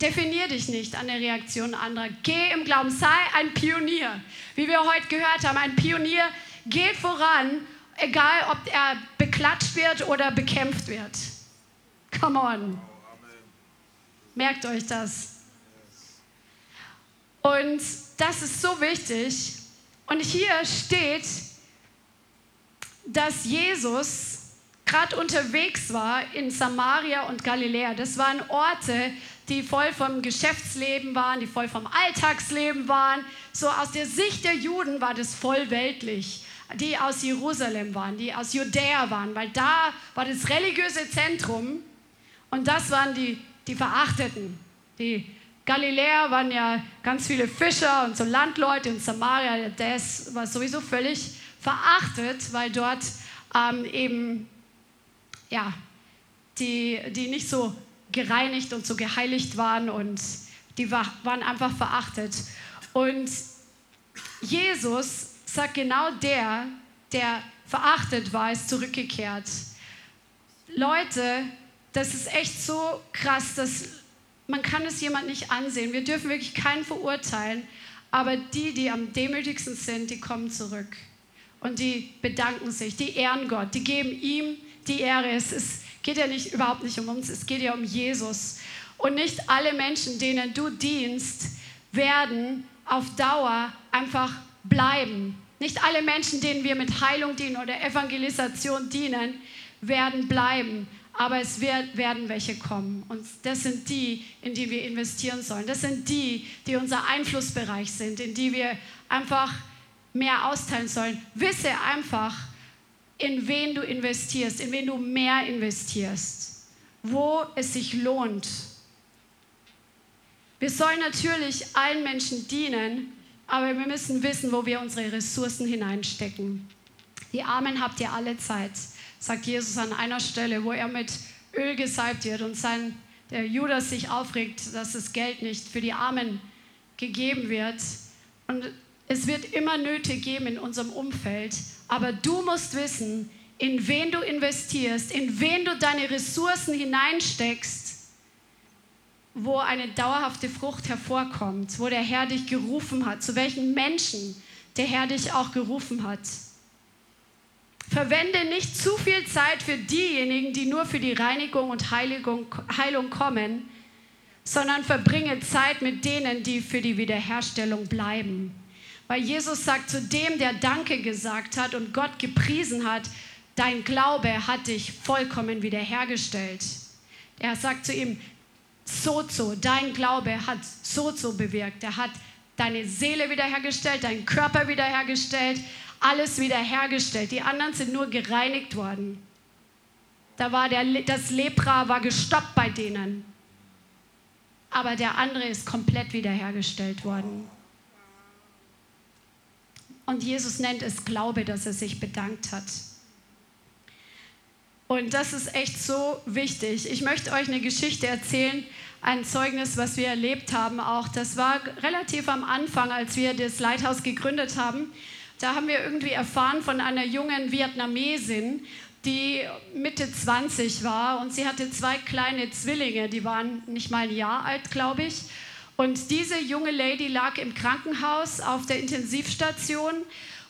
Definier dich nicht an der Reaktion anderer. Geh im Glauben, sei ein Pionier. Wie wir heute gehört haben, ein Pionier geht voran, egal ob er beklatscht wird oder bekämpft wird. Come on. Merkt euch das. Und das ist so wichtig. Und hier steht, dass Jesus gerade unterwegs war in Samaria und Galiläa. Das waren Orte, die voll vom Geschäftsleben waren, die voll vom Alltagsleben waren. So aus der Sicht der Juden war das voll weltlich. Die aus Jerusalem waren, die aus Judäa waren, weil da war das religiöse Zentrum und das waren die, die Verachteten. Die Galiläa waren ja ganz viele Fischer und so Landleute und Samaria, das war sowieso völlig verachtet, weil dort ähm, eben ja, die, die nicht so gereinigt und so geheiligt waren und die war, waren einfach verachtet. Und Jesus sagt genau der, der verachtet war, ist zurückgekehrt. Leute, das ist echt so krass, dass man kann es jemand nicht ansehen. Wir dürfen wirklich keinen verurteilen, aber die, die am demütigsten sind, die kommen zurück und die bedanken sich, die ehren Gott, die geben ihm die Ehre. Es ist, geht ja nicht, überhaupt nicht um uns, es geht ja um Jesus. Und nicht alle Menschen, denen du dienst, werden auf Dauer einfach bleiben. Nicht alle Menschen, denen wir mit Heilung dienen oder Evangelisation dienen, werden bleiben aber es wird, werden welche kommen. Und das sind die, in die wir investieren sollen. Das sind die, die unser Einflussbereich sind, in die wir einfach mehr austeilen sollen. Wisse einfach, in wen du investierst, in wen du mehr investierst, wo es sich lohnt. Wir sollen natürlich allen Menschen dienen, aber wir müssen wissen, wo wir unsere Ressourcen hineinstecken. Die Armen habt ihr alle Zeit sagt Jesus an einer Stelle, wo er mit Öl gesalbt wird und sein, der Judas sich aufregt, dass das Geld nicht für die Armen gegeben wird. Und es wird immer Nöte geben in unserem Umfeld, aber du musst wissen, in wen du investierst, in wen du deine Ressourcen hineinsteckst, wo eine dauerhafte Frucht hervorkommt, wo der Herr dich gerufen hat, zu welchen Menschen der Herr dich auch gerufen hat. Verwende nicht zu viel Zeit für diejenigen, die nur für die Reinigung und Heiligung, Heilung kommen, sondern verbringe Zeit mit denen, die für die Wiederherstellung bleiben. Weil Jesus sagt zu dem, der Danke gesagt hat und Gott gepriesen hat, dein Glaube hat dich vollkommen wiederhergestellt. Er sagt zu ihm, Sozo, dein Glaube hat Sozo bewirkt. Er hat deine Seele wiederhergestellt, deinen Körper wiederhergestellt, alles wiederhergestellt. Die anderen sind nur gereinigt worden. Da war der, das Lepra war gestoppt bei denen. Aber der andere ist komplett wiederhergestellt worden. Und Jesus nennt es Glaube, dass er sich bedankt hat. Und das ist echt so wichtig. Ich möchte euch eine Geschichte erzählen, ein Zeugnis, was wir erlebt haben auch. Das war relativ am Anfang, als wir das Leithaus gegründet haben. Da haben wir irgendwie erfahren von einer jungen Vietnamesin, die Mitte 20 war und sie hatte zwei kleine Zwillinge, die waren nicht mal ein Jahr alt, glaube ich. Und diese junge Lady lag im Krankenhaus auf der Intensivstation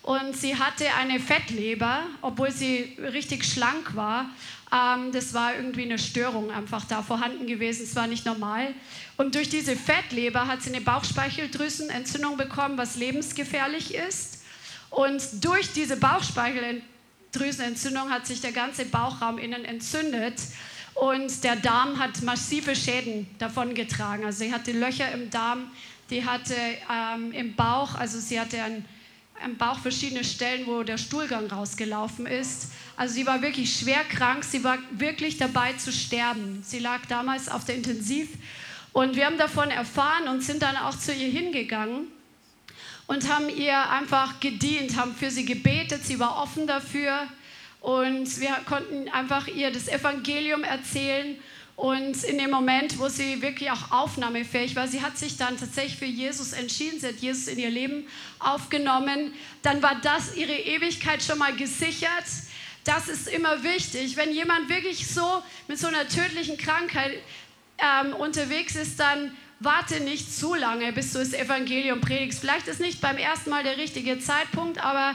und sie hatte eine Fettleber, obwohl sie richtig schlank war. Ähm, das war irgendwie eine Störung einfach da vorhanden gewesen. Es war nicht normal. Und durch diese Fettleber hat sie eine Bauchspeicheldrüsenentzündung bekommen, was lebensgefährlich ist. Und durch diese Bauchspeicheldrüsenentzündung hat sich der ganze Bauchraum innen entzündet. Und der Darm hat massive Schäden davon getragen. Also sie hatte Löcher im Darm, die hatte ähm, im Bauch, also sie hatte ein im Bauch verschiedene Stellen, wo der Stuhlgang rausgelaufen ist. Also sie war wirklich schwer krank, sie war wirklich dabei zu sterben. Sie lag damals auf der Intensiv und wir haben davon erfahren und sind dann auch zu ihr hingegangen und haben ihr einfach gedient, haben für sie gebetet, sie war offen dafür und wir konnten einfach ihr das Evangelium erzählen und in dem Moment, wo sie wirklich auch aufnahmefähig war, sie hat sich dann tatsächlich für Jesus entschieden, sie hat Jesus in ihr Leben aufgenommen, dann war das ihre Ewigkeit schon mal gesichert. Das ist immer wichtig. Wenn jemand wirklich so mit so einer tödlichen Krankheit ähm, unterwegs ist, dann warte nicht zu lange, bis du das Evangelium predigst. Vielleicht ist nicht beim ersten Mal der richtige Zeitpunkt, aber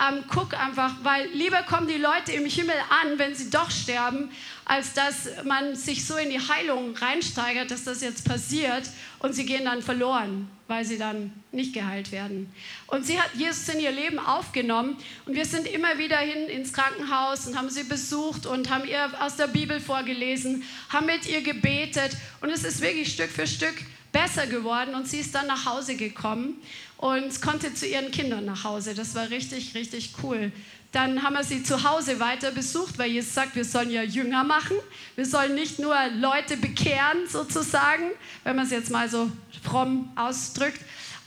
ähm, guck einfach, weil lieber kommen die Leute im Himmel an, wenn sie doch sterben, als dass man sich so in die Heilung reinsteigert, dass das jetzt passiert und sie gehen dann verloren, weil sie dann nicht geheilt werden. Und sie hat Jesus in ihr Leben aufgenommen und wir sind immer wieder hin ins Krankenhaus und haben sie besucht und haben ihr aus der Bibel vorgelesen, haben mit ihr gebetet und es ist wirklich Stück für Stück besser geworden und sie ist dann nach Hause gekommen und konnte zu ihren Kindern nach Hause. Das war richtig, richtig cool. Dann haben wir sie zu Hause weiter besucht, weil Jesus sagt, wir sollen ja Jünger machen. Wir sollen nicht nur Leute bekehren, sozusagen, wenn man es jetzt mal so fromm ausdrückt,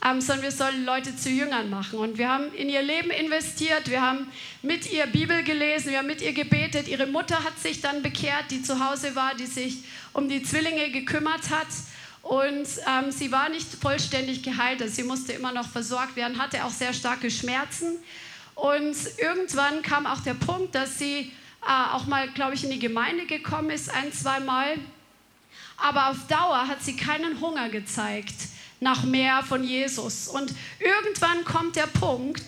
ähm, sondern wir sollen Leute zu Jüngern machen. Und wir haben in ihr Leben investiert, wir haben mit ihr Bibel gelesen, wir haben mit ihr gebetet. Ihre Mutter hat sich dann bekehrt, die zu Hause war, die sich um die Zwillinge gekümmert hat. Und ähm, sie war nicht vollständig geheilt, also sie musste immer noch versorgt werden, hatte auch sehr starke Schmerzen. Und irgendwann kam auch der Punkt, dass sie äh, auch mal, glaube ich, in die Gemeinde gekommen ist, ein, zwei Mal. Aber auf Dauer hat sie keinen Hunger gezeigt nach mehr von Jesus. Und irgendwann kommt der Punkt,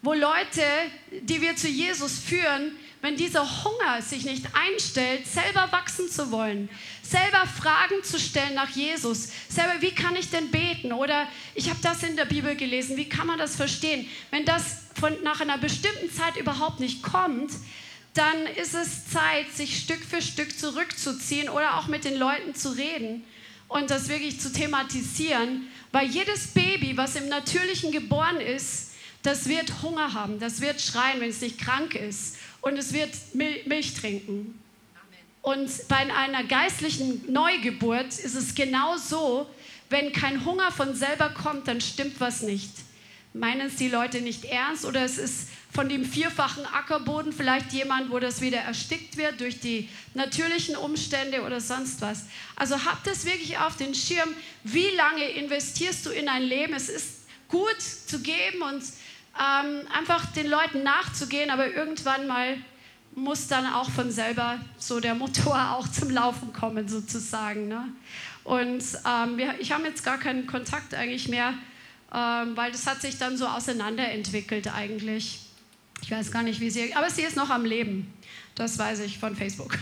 wo Leute, die wir zu Jesus führen, wenn dieser Hunger sich nicht einstellt, selber wachsen zu wollen, selber Fragen zu stellen nach Jesus, selber, wie kann ich denn beten? Oder ich habe das in der Bibel gelesen, wie kann man das verstehen? Wenn das von, nach einer bestimmten Zeit überhaupt nicht kommt, dann ist es Zeit, sich Stück für Stück zurückzuziehen oder auch mit den Leuten zu reden und das wirklich zu thematisieren, weil jedes Baby, was im Natürlichen geboren ist, das wird Hunger haben, das wird schreien, wenn es nicht krank ist und es wird Milch trinken. Und bei einer geistlichen Neugeburt ist es genau so, wenn kein Hunger von selber kommt, dann stimmt was nicht. Meinen es die Leute nicht ernst oder es ist von dem vierfachen Ackerboden vielleicht jemand, wo das wieder erstickt wird durch die natürlichen Umstände oder sonst was. Also habt es wirklich auf den Schirm, wie lange investierst du in ein Leben. Es ist gut zu geben und ähm, einfach den Leuten nachzugehen, aber irgendwann mal muss dann auch von selber so der Motor auch zum Laufen kommen sozusagen. Ne? Und ähm, wir, ich habe jetzt gar keinen Kontakt eigentlich mehr, ähm, weil das hat sich dann so auseinanderentwickelt eigentlich. Ich weiß gar nicht, wie sie, aber sie ist noch am Leben. Das weiß ich von Facebook.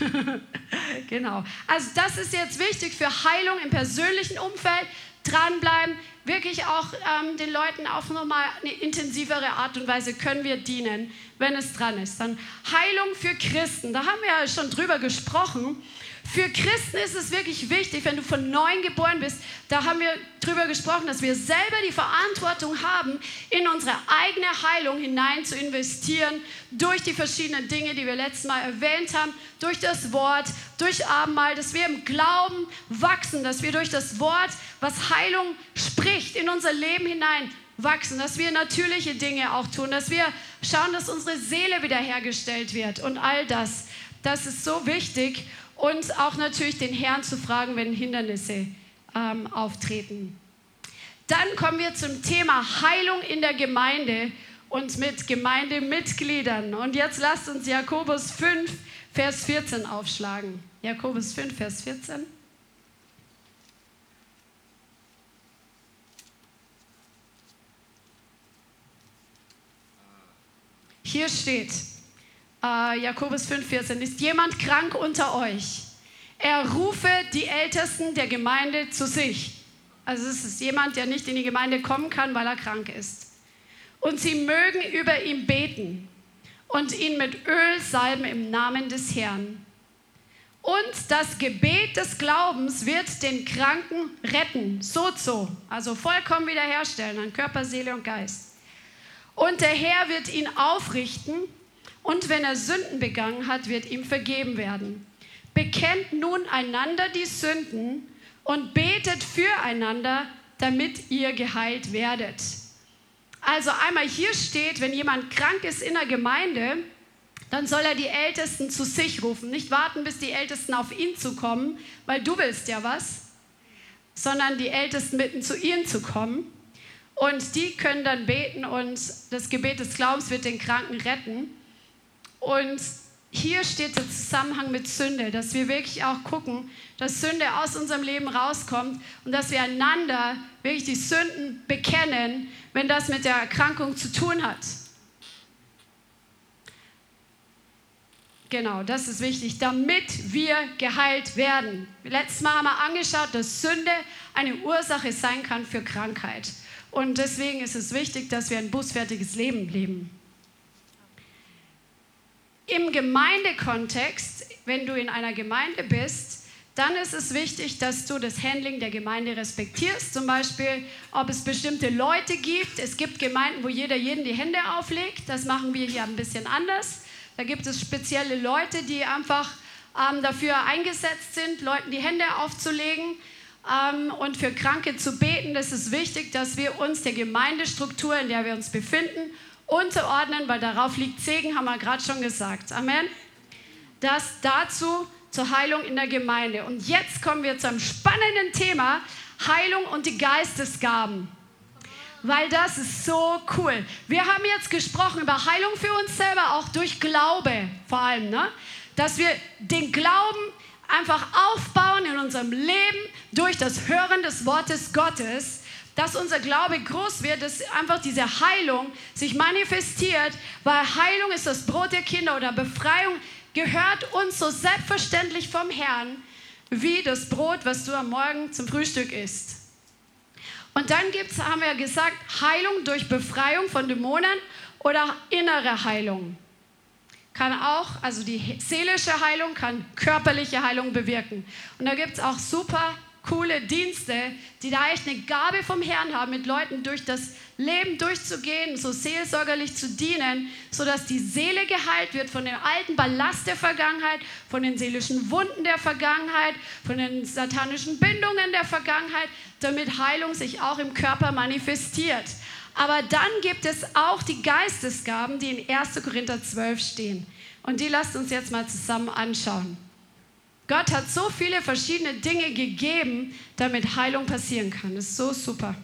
genau. Also das ist jetzt wichtig für Heilung im persönlichen Umfeld. Dranbleiben, wirklich auch ähm, den Leuten auf nochmal eine intensivere Art und Weise können wir dienen, wenn es dran ist. Dann Heilung für Christen, da haben wir ja schon drüber gesprochen. Für Christen ist es wirklich wichtig, wenn du von neuem geboren bist, da haben wir drüber gesprochen, dass wir selber die Verantwortung haben, in unsere eigene Heilung hinein zu investieren, durch die verschiedenen Dinge, die wir letztes Mal erwähnt haben, durch das Wort, durch Abendmahl, dass wir im Glauben wachsen, dass wir durch das Wort, was Heilung spricht, in unser Leben hinein wachsen, dass wir natürliche Dinge auch tun, dass wir schauen, dass unsere Seele wiederhergestellt wird und all das. Das ist so wichtig und auch natürlich den Herrn zu fragen, wenn Hindernisse ähm, auftreten. Dann kommen wir zum Thema Heilung in der Gemeinde und mit Gemeindemitgliedern. Und jetzt lasst uns Jakobus 5, Vers 14 aufschlagen. Jakobus 5, Vers 14. Hier steht, äh, Jakobus 5,14, ist jemand krank unter euch? Er rufe die Ältesten der Gemeinde zu sich. Also es ist jemand, der nicht in die Gemeinde kommen kann, weil er krank ist. Und sie mögen über ihn beten und ihn mit Öl salben im Namen des Herrn. Und das Gebet des Glaubens wird den Kranken retten, sozo, also vollkommen wiederherstellen an Körper, Seele und Geist. Und der Herr wird ihn aufrichten und wenn er Sünden begangen hat, wird ihm vergeben werden. Bekennt nun einander die Sünden und betet füreinander, damit ihr geheilt werdet. Also einmal hier steht, wenn jemand krank ist in der Gemeinde, dann soll er die Ältesten zu sich rufen. Nicht warten, bis die Ältesten auf ihn zu kommen, weil du willst ja was, sondern die Ältesten bitten, zu ihnen zu kommen. Und die können dann beten und das Gebet des Glaubens wird den Kranken retten. Und hier steht der Zusammenhang mit Sünde, dass wir wirklich auch gucken, dass Sünde aus unserem Leben rauskommt und dass wir einander wirklich die Sünden bekennen, wenn das mit der Erkrankung zu tun hat. Genau, das ist wichtig, damit wir geheilt werden. Letztes Mal haben wir angeschaut, dass Sünde eine Ursache sein kann für Krankheit. Und deswegen ist es wichtig, dass wir ein bußfertiges Leben leben. Im Gemeindekontext, wenn du in einer Gemeinde bist, dann ist es wichtig, dass du das Handling der Gemeinde respektierst. Zum Beispiel, ob es bestimmte Leute gibt. Es gibt Gemeinden, wo jeder jeden die Hände auflegt. Das machen wir hier ein bisschen anders. Da gibt es spezielle Leute, die einfach ähm, dafür eingesetzt sind, Leuten die Hände aufzulegen ähm, und für Kranke zu beten. Das ist wichtig, dass wir uns der Gemeindestruktur, in der wir uns befinden, unterordnen, weil darauf liegt Segen, haben wir gerade schon gesagt. Amen. Das dazu zur Heilung in der Gemeinde. Und jetzt kommen wir zu einem spannenden Thema, Heilung und die Geistesgaben. Weil das ist so cool. Wir haben jetzt gesprochen über Heilung für uns selber, auch durch Glaube vor allem. Ne? Dass wir den Glauben einfach aufbauen in unserem Leben durch das Hören des Wortes Gottes dass unser Glaube groß wird, dass einfach diese Heilung sich manifestiert, weil Heilung ist das Brot der Kinder oder Befreiung gehört uns so selbstverständlich vom Herrn wie das Brot, was du am Morgen zum Frühstück isst. Und dann gibt's, haben wir gesagt, Heilung durch Befreiung von Dämonen oder innere Heilung. Kann auch, also die seelische Heilung kann körperliche Heilung bewirken. Und da gibt es auch super coole Dienste, die da echt eine Gabe vom Herrn haben, mit Leuten durch das Leben durchzugehen, so seelsorgerlich zu dienen, sodass die Seele geheilt wird von dem alten Ballast der Vergangenheit, von den seelischen Wunden der Vergangenheit, von den satanischen Bindungen der Vergangenheit, damit Heilung sich auch im Körper manifestiert. Aber dann gibt es auch die Geistesgaben, die in 1. Korinther 12 stehen. Und die lasst uns jetzt mal zusammen anschauen. Gott hat so viele verschiedene Dinge gegeben, damit Heilung passieren kann. Das ist so super.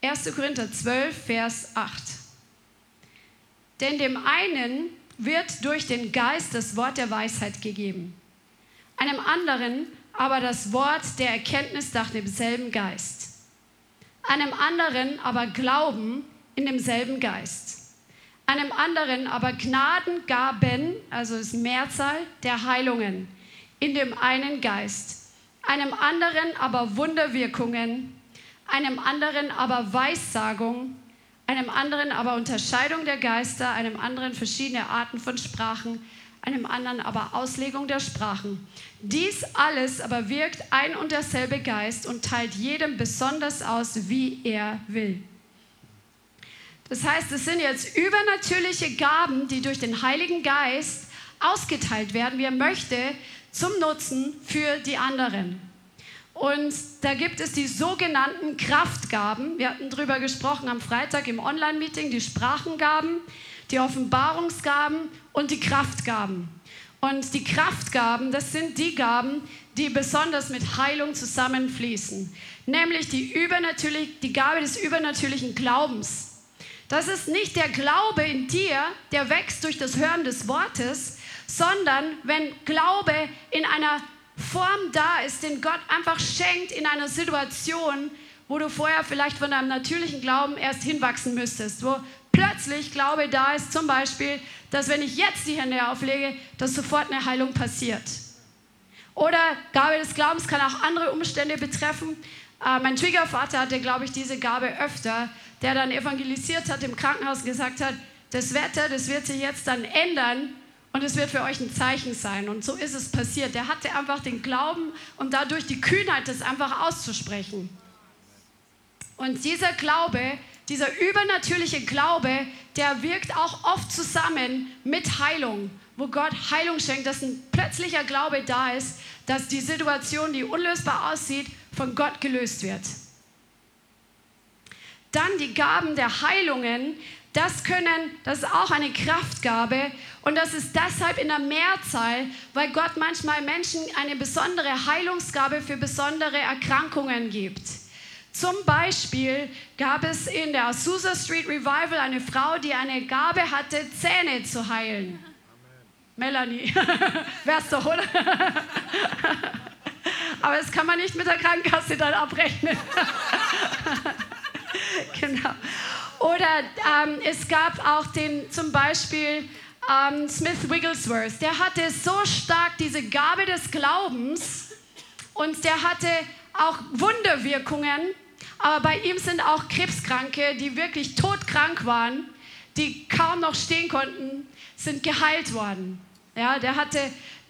1. Korinther 12, Vers 8. Denn dem einen wird durch den Geist das Wort der Weisheit gegeben, einem anderen aber das Wort der Erkenntnis nach demselben Geist, einem anderen aber Glauben in demselben Geist einem anderen aber Gnadengaben, also ist Mehrzahl der Heilungen, in dem einen Geist, einem anderen aber Wunderwirkungen, einem anderen aber Weissagung, einem anderen aber Unterscheidung der Geister, einem anderen verschiedene Arten von Sprachen, einem anderen aber Auslegung der Sprachen. Dies alles aber wirkt ein und derselbe Geist und teilt jedem besonders aus, wie er will. Das heißt, es sind jetzt übernatürliche Gaben, die durch den Heiligen Geist ausgeteilt werden, wie er möchte, zum Nutzen für die anderen. Und da gibt es die sogenannten Kraftgaben. Wir hatten darüber gesprochen am Freitag im Online-Meeting, die Sprachengaben, die Offenbarungsgaben und die Kraftgaben. Und die Kraftgaben, das sind die Gaben, die besonders mit Heilung zusammenfließen. Nämlich die, übernatürlich, die Gabe des übernatürlichen Glaubens. Das ist nicht der Glaube in dir, der wächst durch das Hören des Wortes, sondern wenn Glaube in einer Form da ist, den Gott einfach schenkt in einer Situation, wo du vorher vielleicht von deinem natürlichen Glauben erst hinwachsen müsstest, wo plötzlich Glaube da ist, zum Beispiel, dass wenn ich jetzt die Hände auflege, dass sofort eine Heilung passiert. Oder Gabe des Glaubens kann auch andere Umstände betreffen. Äh, mein Schwiegervater hatte, glaube ich, diese Gabe öfter, der dann evangelisiert hat im Krankenhaus gesagt hat, das Wetter, das wird sich jetzt dann ändern und es wird für euch ein Zeichen sein. Und so ist es passiert. Der hatte einfach den Glauben und dadurch die Kühnheit, das einfach auszusprechen. Und dieser Glaube, dieser übernatürliche Glaube, der wirkt auch oft zusammen mit Heilung, wo Gott Heilung schenkt, dass ein plötzlicher Glaube da ist, dass die Situation, die unlösbar aussieht, von Gott gelöst wird. Dann die Gaben der Heilungen, das können, das ist auch eine Kraftgabe und das ist deshalb in der Mehrzahl, weil Gott manchmal Menschen eine besondere Heilungsgabe für besondere Erkrankungen gibt. Zum Beispiel gab es in der Azusa Street Revival eine Frau, die eine Gabe hatte, Zähne zu heilen. Amen. Melanie, wär's doch, oder? Aber das kann man nicht mit der Krankenkasse dann abrechnen. genau. Oder ähm, es gab auch den zum Beispiel ähm, Smith Wigglesworth. Der hatte so stark diese Gabe des Glaubens und der hatte auch Wunderwirkungen. Aber bei ihm sind auch Krebskranke, die wirklich todkrank waren, die kaum noch stehen konnten, sind geheilt worden. Ja, der hatte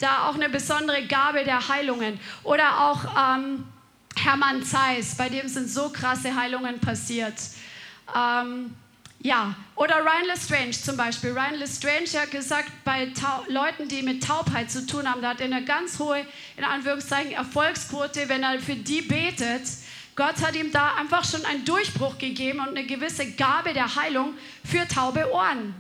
da auch eine besondere Gabe der Heilungen. Oder auch ähm, Hermann Zeiss, bei dem sind so krasse Heilungen passiert. Ähm, ja, oder Ryan Lestrange zum Beispiel. Ryan Lestrange hat gesagt, bei Tau Leuten, die mit Taubheit zu tun haben, da hat er eine ganz hohe, in Anführungszeichen, Erfolgsquote, wenn er für die betet. Gott hat ihm da einfach schon einen Durchbruch gegeben und eine gewisse Gabe der Heilung für taube Ohren.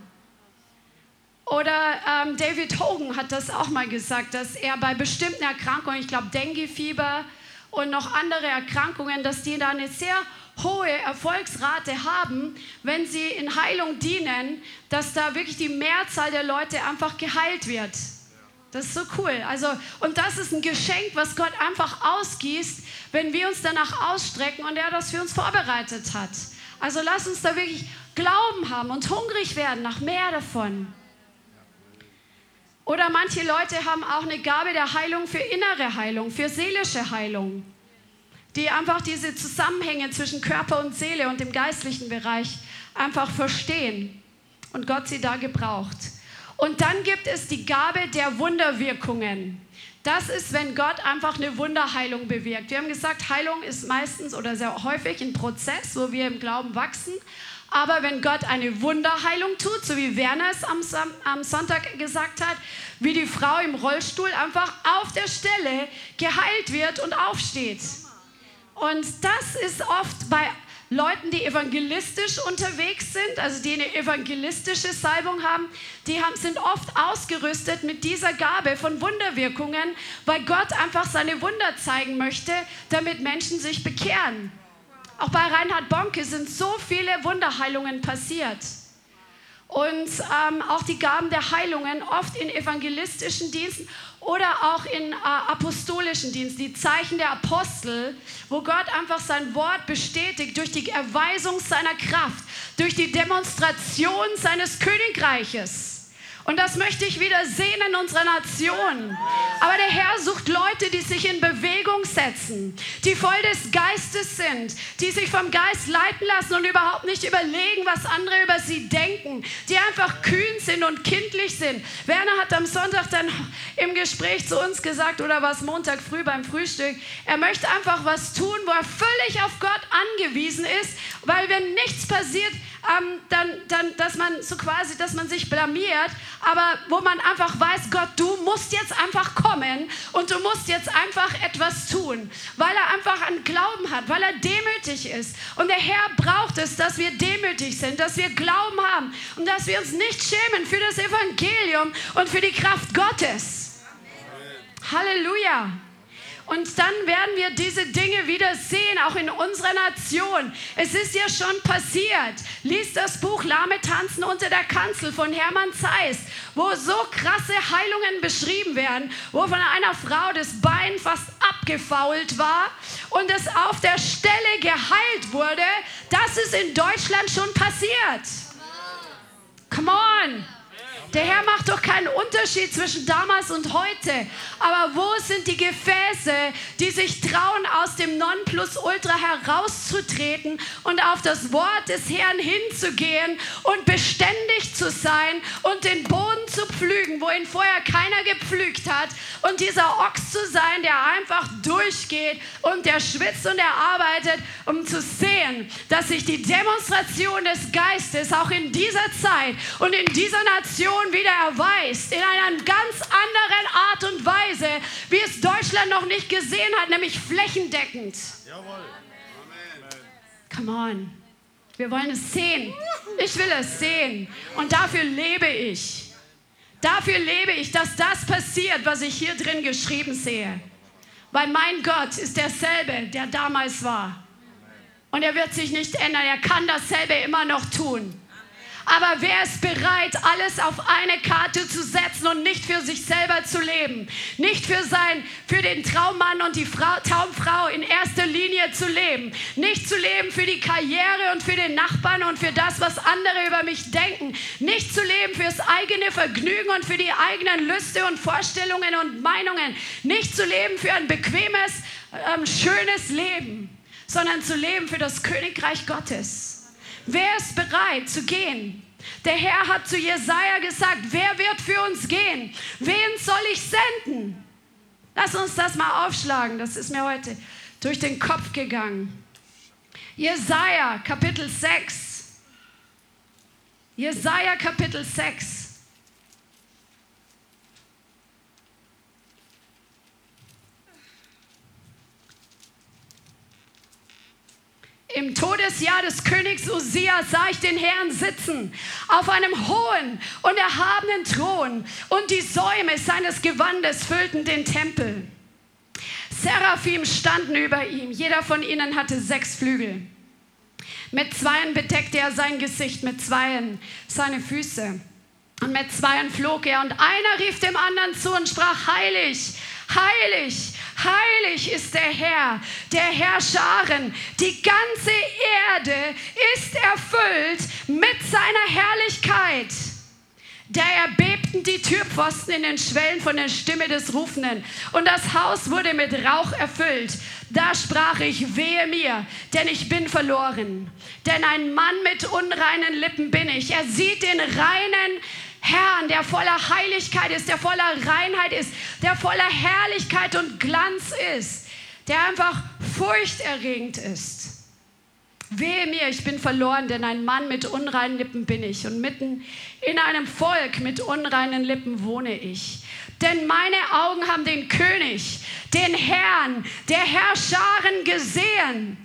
Oder ähm, David Hogan hat das auch mal gesagt, dass er bei bestimmten Erkrankungen, ich glaube Dengue-Fieber und noch andere Erkrankungen, dass die da eine sehr hohe Erfolgsrate haben, wenn sie in Heilung dienen, dass da wirklich die Mehrzahl der Leute einfach geheilt wird. Das ist so cool. Also, und das ist ein Geschenk, was Gott einfach ausgießt, wenn wir uns danach ausstrecken und er das für uns vorbereitet hat. Also lass uns da wirklich Glauben haben und hungrig werden nach mehr davon. Oder manche Leute haben auch eine Gabe der Heilung für innere Heilung, für seelische Heilung die einfach diese Zusammenhänge zwischen Körper und Seele und dem geistlichen Bereich einfach verstehen und Gott sie da gebraucht. Und dann gibt es die Gabe der Wunderwirkungen. Das ist, wenn Gott einfach eine Wunderheilung bewirkt. Wir haben gesagt, Heilung ist meistens oder sehr häufig ein Prozess, wo wir im Glauben wachsen. Aber wenn Gott eine Wunderheilung tut, so wie Werner es am, am, Sonntag gesagt hat, wie die Frau im Rollstuhl einfach auf der Stelle geheilt wird und aufsteht. Und das ist oft bei Leuten, die evangelistisch unterwegs sind, also die eine evangelistische Salbung haben, die haben, sind oft ausgerüstet mit dieser Gabe von Wunderwirkungen, weil Gott einfach seine Wunder zeigen möchte, damit Menschen sich bekehren. Auch bei Reinhard Bonke sind so viele Wunderheilungen passiert. Und ähm, auch die Gaben der Heilungen oft in evangelistischen Diensten oder auch in äh, apostolischen Diensten, die Zeichen der Apostel, wo Gott einfach sein Wort bestätigt durch die Erweisung seiner Kraft, durch die Demonstration seines Königreiches. Und das möchte ich wieder sehen in unserer Nation. Aber der Herr sucht Leute, die sich in Bewegung setzen, die voll des Geistes sind, die sich vom Geist leiten lassen und überhaupt nicht überlegen, was andere über sie denken, die einfach kühn sind und kindlich sind. Werner hat am Sonntag dann im Gespräch zu uns gesagt, oder war es Montag früh beim Frühstück, er möchte einfach was tun, wo er völlig auf Gott angewiesen ist, weil wenn nichts passiert, ähm, dann, dann, dass man so quasi, dass man sich blamiert, aber wo man einfach weiß, Gott, du musst jetzt einfach kommen und du musst jetzt einfach etwas tun, weil er einfach einen Glauben hat, weil er demütig ist. Und der Herr braucht es, dass wir demütig sind, dass wir Glauben haben und dass wir uns nicht schämen für das Evangelium und für die Kraft Gottes. Halleluja. Und dann werden wir diese Dinge wieder sehen, auch in unserer Nation. Es ist ja schon passiert. Lies das Buch Lahme tanzen unter der Kanzel von Hermann Zeiss, wo so krasse Heilungen beschrieben werden, wo von einer Frau das Bein fast abgefault war und es auf der Stelle geheilt wurde, das ist in Deutschland schon passiert. Come on. Der Herr macht doch keinen Unterschied zwischen damals und heute. Aber wo sind die Gefäße, die sich trauen, aus dem Nonplusultra herauszutreten und auf das Wort des Herrn hinzugehen und beständig zu sein und den Boden zu pflügen, wo ihn vorher keiner gepflügt hat und dieser Ochs zu sein, der einfach durchgeht und der schwitzt und er arbeitet, um zu sehen, dass sich die Demonstration des Geistes auch in dieser Zeit und in dieser Nation Vision wieder erweist, in einer ganz anderen Art und Weise, wie es Deutschland noch nicht gesehen hat, nämlich flächendeckend. Jawohl. Come on. Wir wollen es sehen. Ich will es sehen. Und dafür lebe ich. Dafür lebe ich, dass das passiert, was ich hier drin geschrieben sehe. Weil mein Gott ist derselbe, der damals war. Und er wird sich nicht ändern. Er kann dasselbe immer noch tun. Aber wer ist bereit, alles auf eine Karte zu setzen und nicht für sich selber zu leben? Nicht für, sein, für den Traummann und die Frau, Traumfrau in erster Linie zu leben. Nicht zu leben für die Karriere und für den Nachbarn und für das, was andere über mich denken. Nicht zu leben fürs eigene Vergnügen und für die eigenen Lüste und Vorstellungen und Meinungen. Nicht zu leben für ein bequemes, ähm, schönes Leben, sondern zu leben für das Königreich Gottes. Wer ist bereit zu gehen? Der Herr hat zu Jesaja gesagt: Wer wird für uns gehen? Wen soll ich senden? Lass uns das mal aufschlagen. Das ist mir heute durch den Kopf gegangen. Jesaja Kapitel 6. Jesaja Kapitel 6. Im Todesjahr des Königs Usia sah ich den Herrn sitzen auf einem hohen und erhabenen Thron und die Säume seines Gewandes füllten den Tempel. Seraphim standen über ihm, jeder von ihnen hatte sechs Flügel. Mit zweien bedeckte er sein Gesicht, mit zweien seine Füße. Und mit zweien flog er und einer rief dem anderen zu und sprach, heilig, heilig, Heilig ist der Herr, der Herr Scharen. Die ganze Erde ist erfüllt mit seiner Herrlichkeit. Da erbebten die Türpfosten in den Schwellen von der Stimme des Rufenden und das Haus wurde mit Rauch erfüllt. Da sprach ich, wehe mir, denn ich bin verloren. Denn ein Mann mit unreinen Lippen bin ich. Er sieht den reinen Herrn, der voller Heiligkeit ist, der voller Reinheit ist, der voller Herrlichkeit und Glanz ist, der einfach furchterregend ist. Wehe mir, ich bin verloren, denn ein Mann mit unreinen Lippen bin ich und mitten in einem Volk mit unreinen Lippen wohne ich. Denn meine Augen haben den König, den Herrn, der Herrscharen gesehen.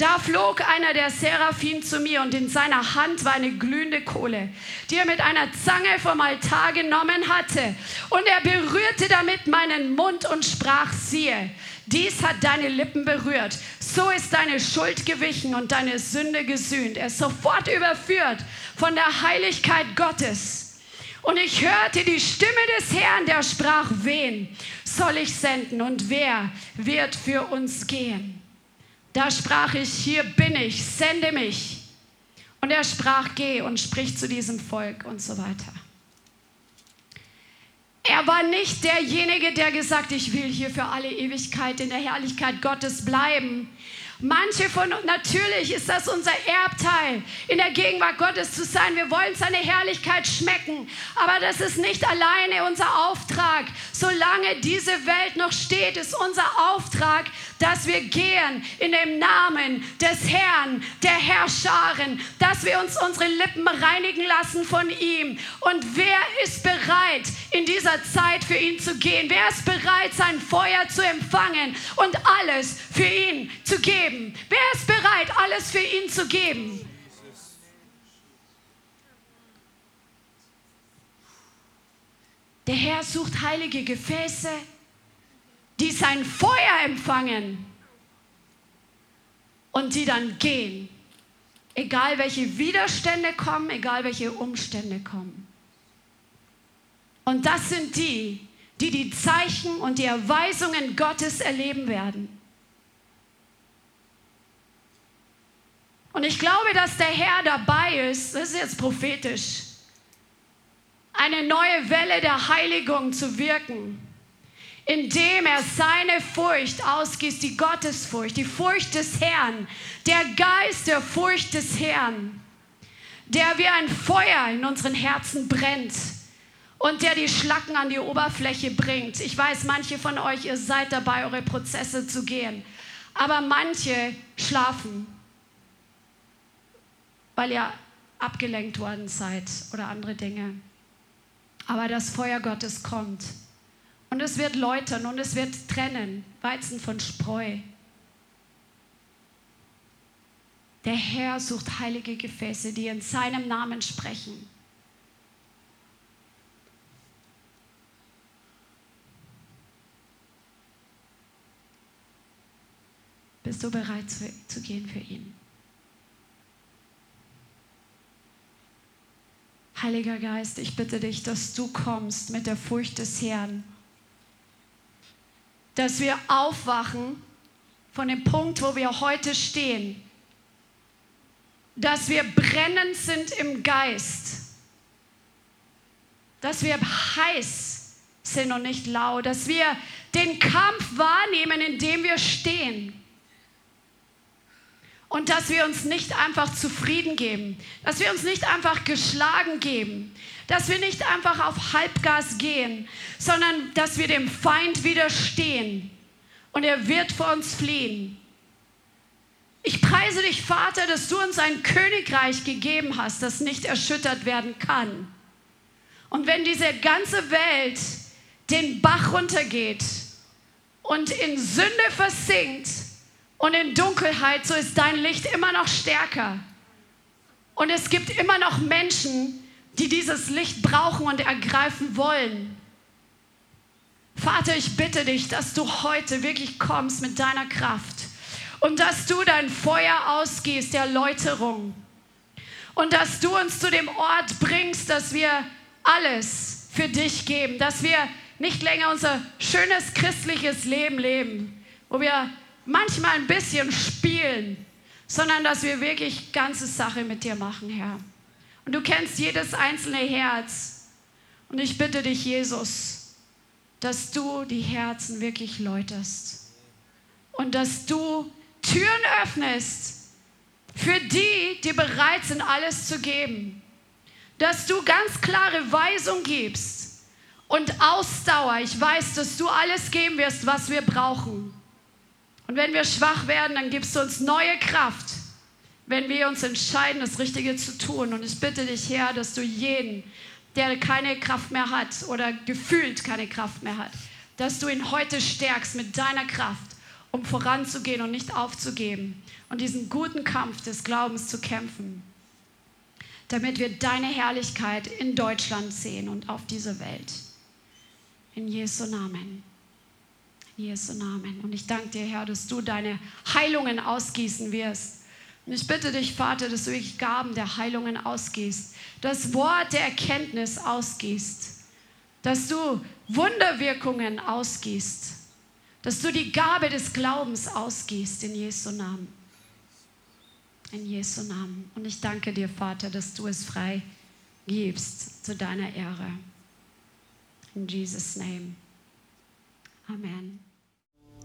Da flog einer der Seraphim zu mir und in seiner Hand war eine glühende Kohle, die er mit einer Zange vom Altar genommen hatte. Und er berührte damit meinen Mund und sprach, siehe, dies hat deine Lippen berührt. So ist deine Schuld gewichen und deine Sünde gesühnt. Er ist sofort überführt von der Heiligkeit Gottes. Und ich hörte die Stimme des Herrn, der sprach, wen soll ich senden und wer wird für uns gehen? Da sprach ich, hier bin ich, sende mich. Und er sprach, geh und sprich zu diesem Volk und so weiter. Er war nicht derjenige, der gesagt, ich will hier für alle Ewigkeit in der Herrlichkeit Gottes bleiben. Manche von uns, natürlich ist das unser Erbteil, in der Gegenwart Gottes zu sein. Wir wollen seine Herrlichkeit schmecken. Aber das ist nicht alleine unser Auftrag. Solange diese Welt noch steht, ist unser Auftrag, dass wir gehen in dem Namen des Herrn, der Herrscharen, dass wir uns unsere Lippen reinigen lassen von ihm. Und wer ist bereit, in dieser Zeit für ihn zu gehen? Wer ist bereit, sein Feuer zu empfangen und alles für ihn zu geben? Geben? Wer ist bereit, alles für ihn zu geben? Der Herr sucht heilige Gefäße, die sein Feuer empfangen und die dann gehen. Egal welche Widerstände kommen, egal welche Umstände kommen. Und das sind die, die die Zeichen und die Erweisungen Gottes erleben werden. Und ich glaube, dass der Herr dabei ist, das ist jetzt prophetisch, eine neue Welle der Heiligung zu wirken, indem er seine Furcht ausgießt, die Gottesfurcht, die Furcht des Herrn, der Geist der Furcht des Herrn, der wie ein Feuer in unseren Herzen brennt und der die Schlacken an die Oberfläche bringt. Ich weiß, manche von euch, ihr seid dabei, eure Prozesse zu gehen, aber manche schlafen, weil ihr abgelenkt worden seid oder andere Dinge. Aber das Feuer Gottes kommt und es wird läutern und es wird trennen, Weizen von Spreu. Der Herr sucht heilige Gefäße, die in seinem Namen sprechen. Bist du bereit zu, zu gehen für ihn? Heiliger Geist, ich bitte dich, dass du kommst mit der Furcht des Herrn. Dass wir aufwachen von dem Punkt, wo wir heute stehen. Dass wir brennend sind im Geist. Dass wir heiß sind und nicht lau. Dass wir den Kampf wahrnehmen, in dem wir stehen und dass wir uns nicht einfach zufrieden geben, dass wir uns nicht einfach geschlagen geben, dass wir nicht einfach auf Halbgas gehen, sondern dass wir dem Feind widerstehen und er wird vor uns fliehen. Ich preise dich, Vater, dass du uns ein Königreich gegeben hast, das nicht erschüttert werden kann. Und wenn diese ganze Welt den Bach runtergeht und in Sünde versinkt, und in Dunkelheit, so ist dein Licht immer noch stärker. Und es gibt immer noch Menschen, die dieses Licht brauchen und ergreifen wollen. Vater, ich bitte dich, dass du heute wirklich kommst mit deiner Kraft und dass du dein Feuer ausgehst der Läuterung und dass du uns zu dem Ort bringst, dass wir alles für dich geben, dass wir nicht länger unser schönes christliches Leben leben, wo wir manchmal ein bisschen spielen, sondern dass wir wirklich ganze Sache mit dir machen, Herr. Und du kennst jedes einzelne Herz. Und ich bitte dich, Jesus, dass du die Herzen wirklich läuterst und dass du Türen öffnest für die, die bereit sind, alles zu geben. Dass du ganz klare Weisung gibst und Ausdauer. Ich weiß, dass du alles geben wirst, was wir brauchen. Und wenn wir schwach werden, dann gibst du uns neue Kraft, wenn wir uns entscheiden, das Richtige zu tun. Und ich bitte dich, Herr, dass du jeden, der keine Kraft mehr hat oder gefühlt keine Kraft mehr hat, dass du ihn heute stärkst mit deiner Kraft, um voranzugehen und nicht aufzugeben und diesen guten Kampf des Glaubens zu kämpfen, damit wir deine Herrlichkeit in Deutschland sehen und auf dieser Welt. In Jesu Namen. Jesu Namen. Und ich danke dir, Herr, dass du deine Heilungen ausgießen wirst. Und ich bitte dich, Vater, dass du wirklich Gaben der Heilungen ausgießt, das Wort der Erkenntnis ausgießt, dass du Wunderwirkungen ausgießt, dass du die Gabe des Glaubens ausgießt in Jesu Namen. In Jesu Namen. Und ich danke dir, Vater, dass du es frei gibst zu deiner Ehre. In Jesus' Name. Amen.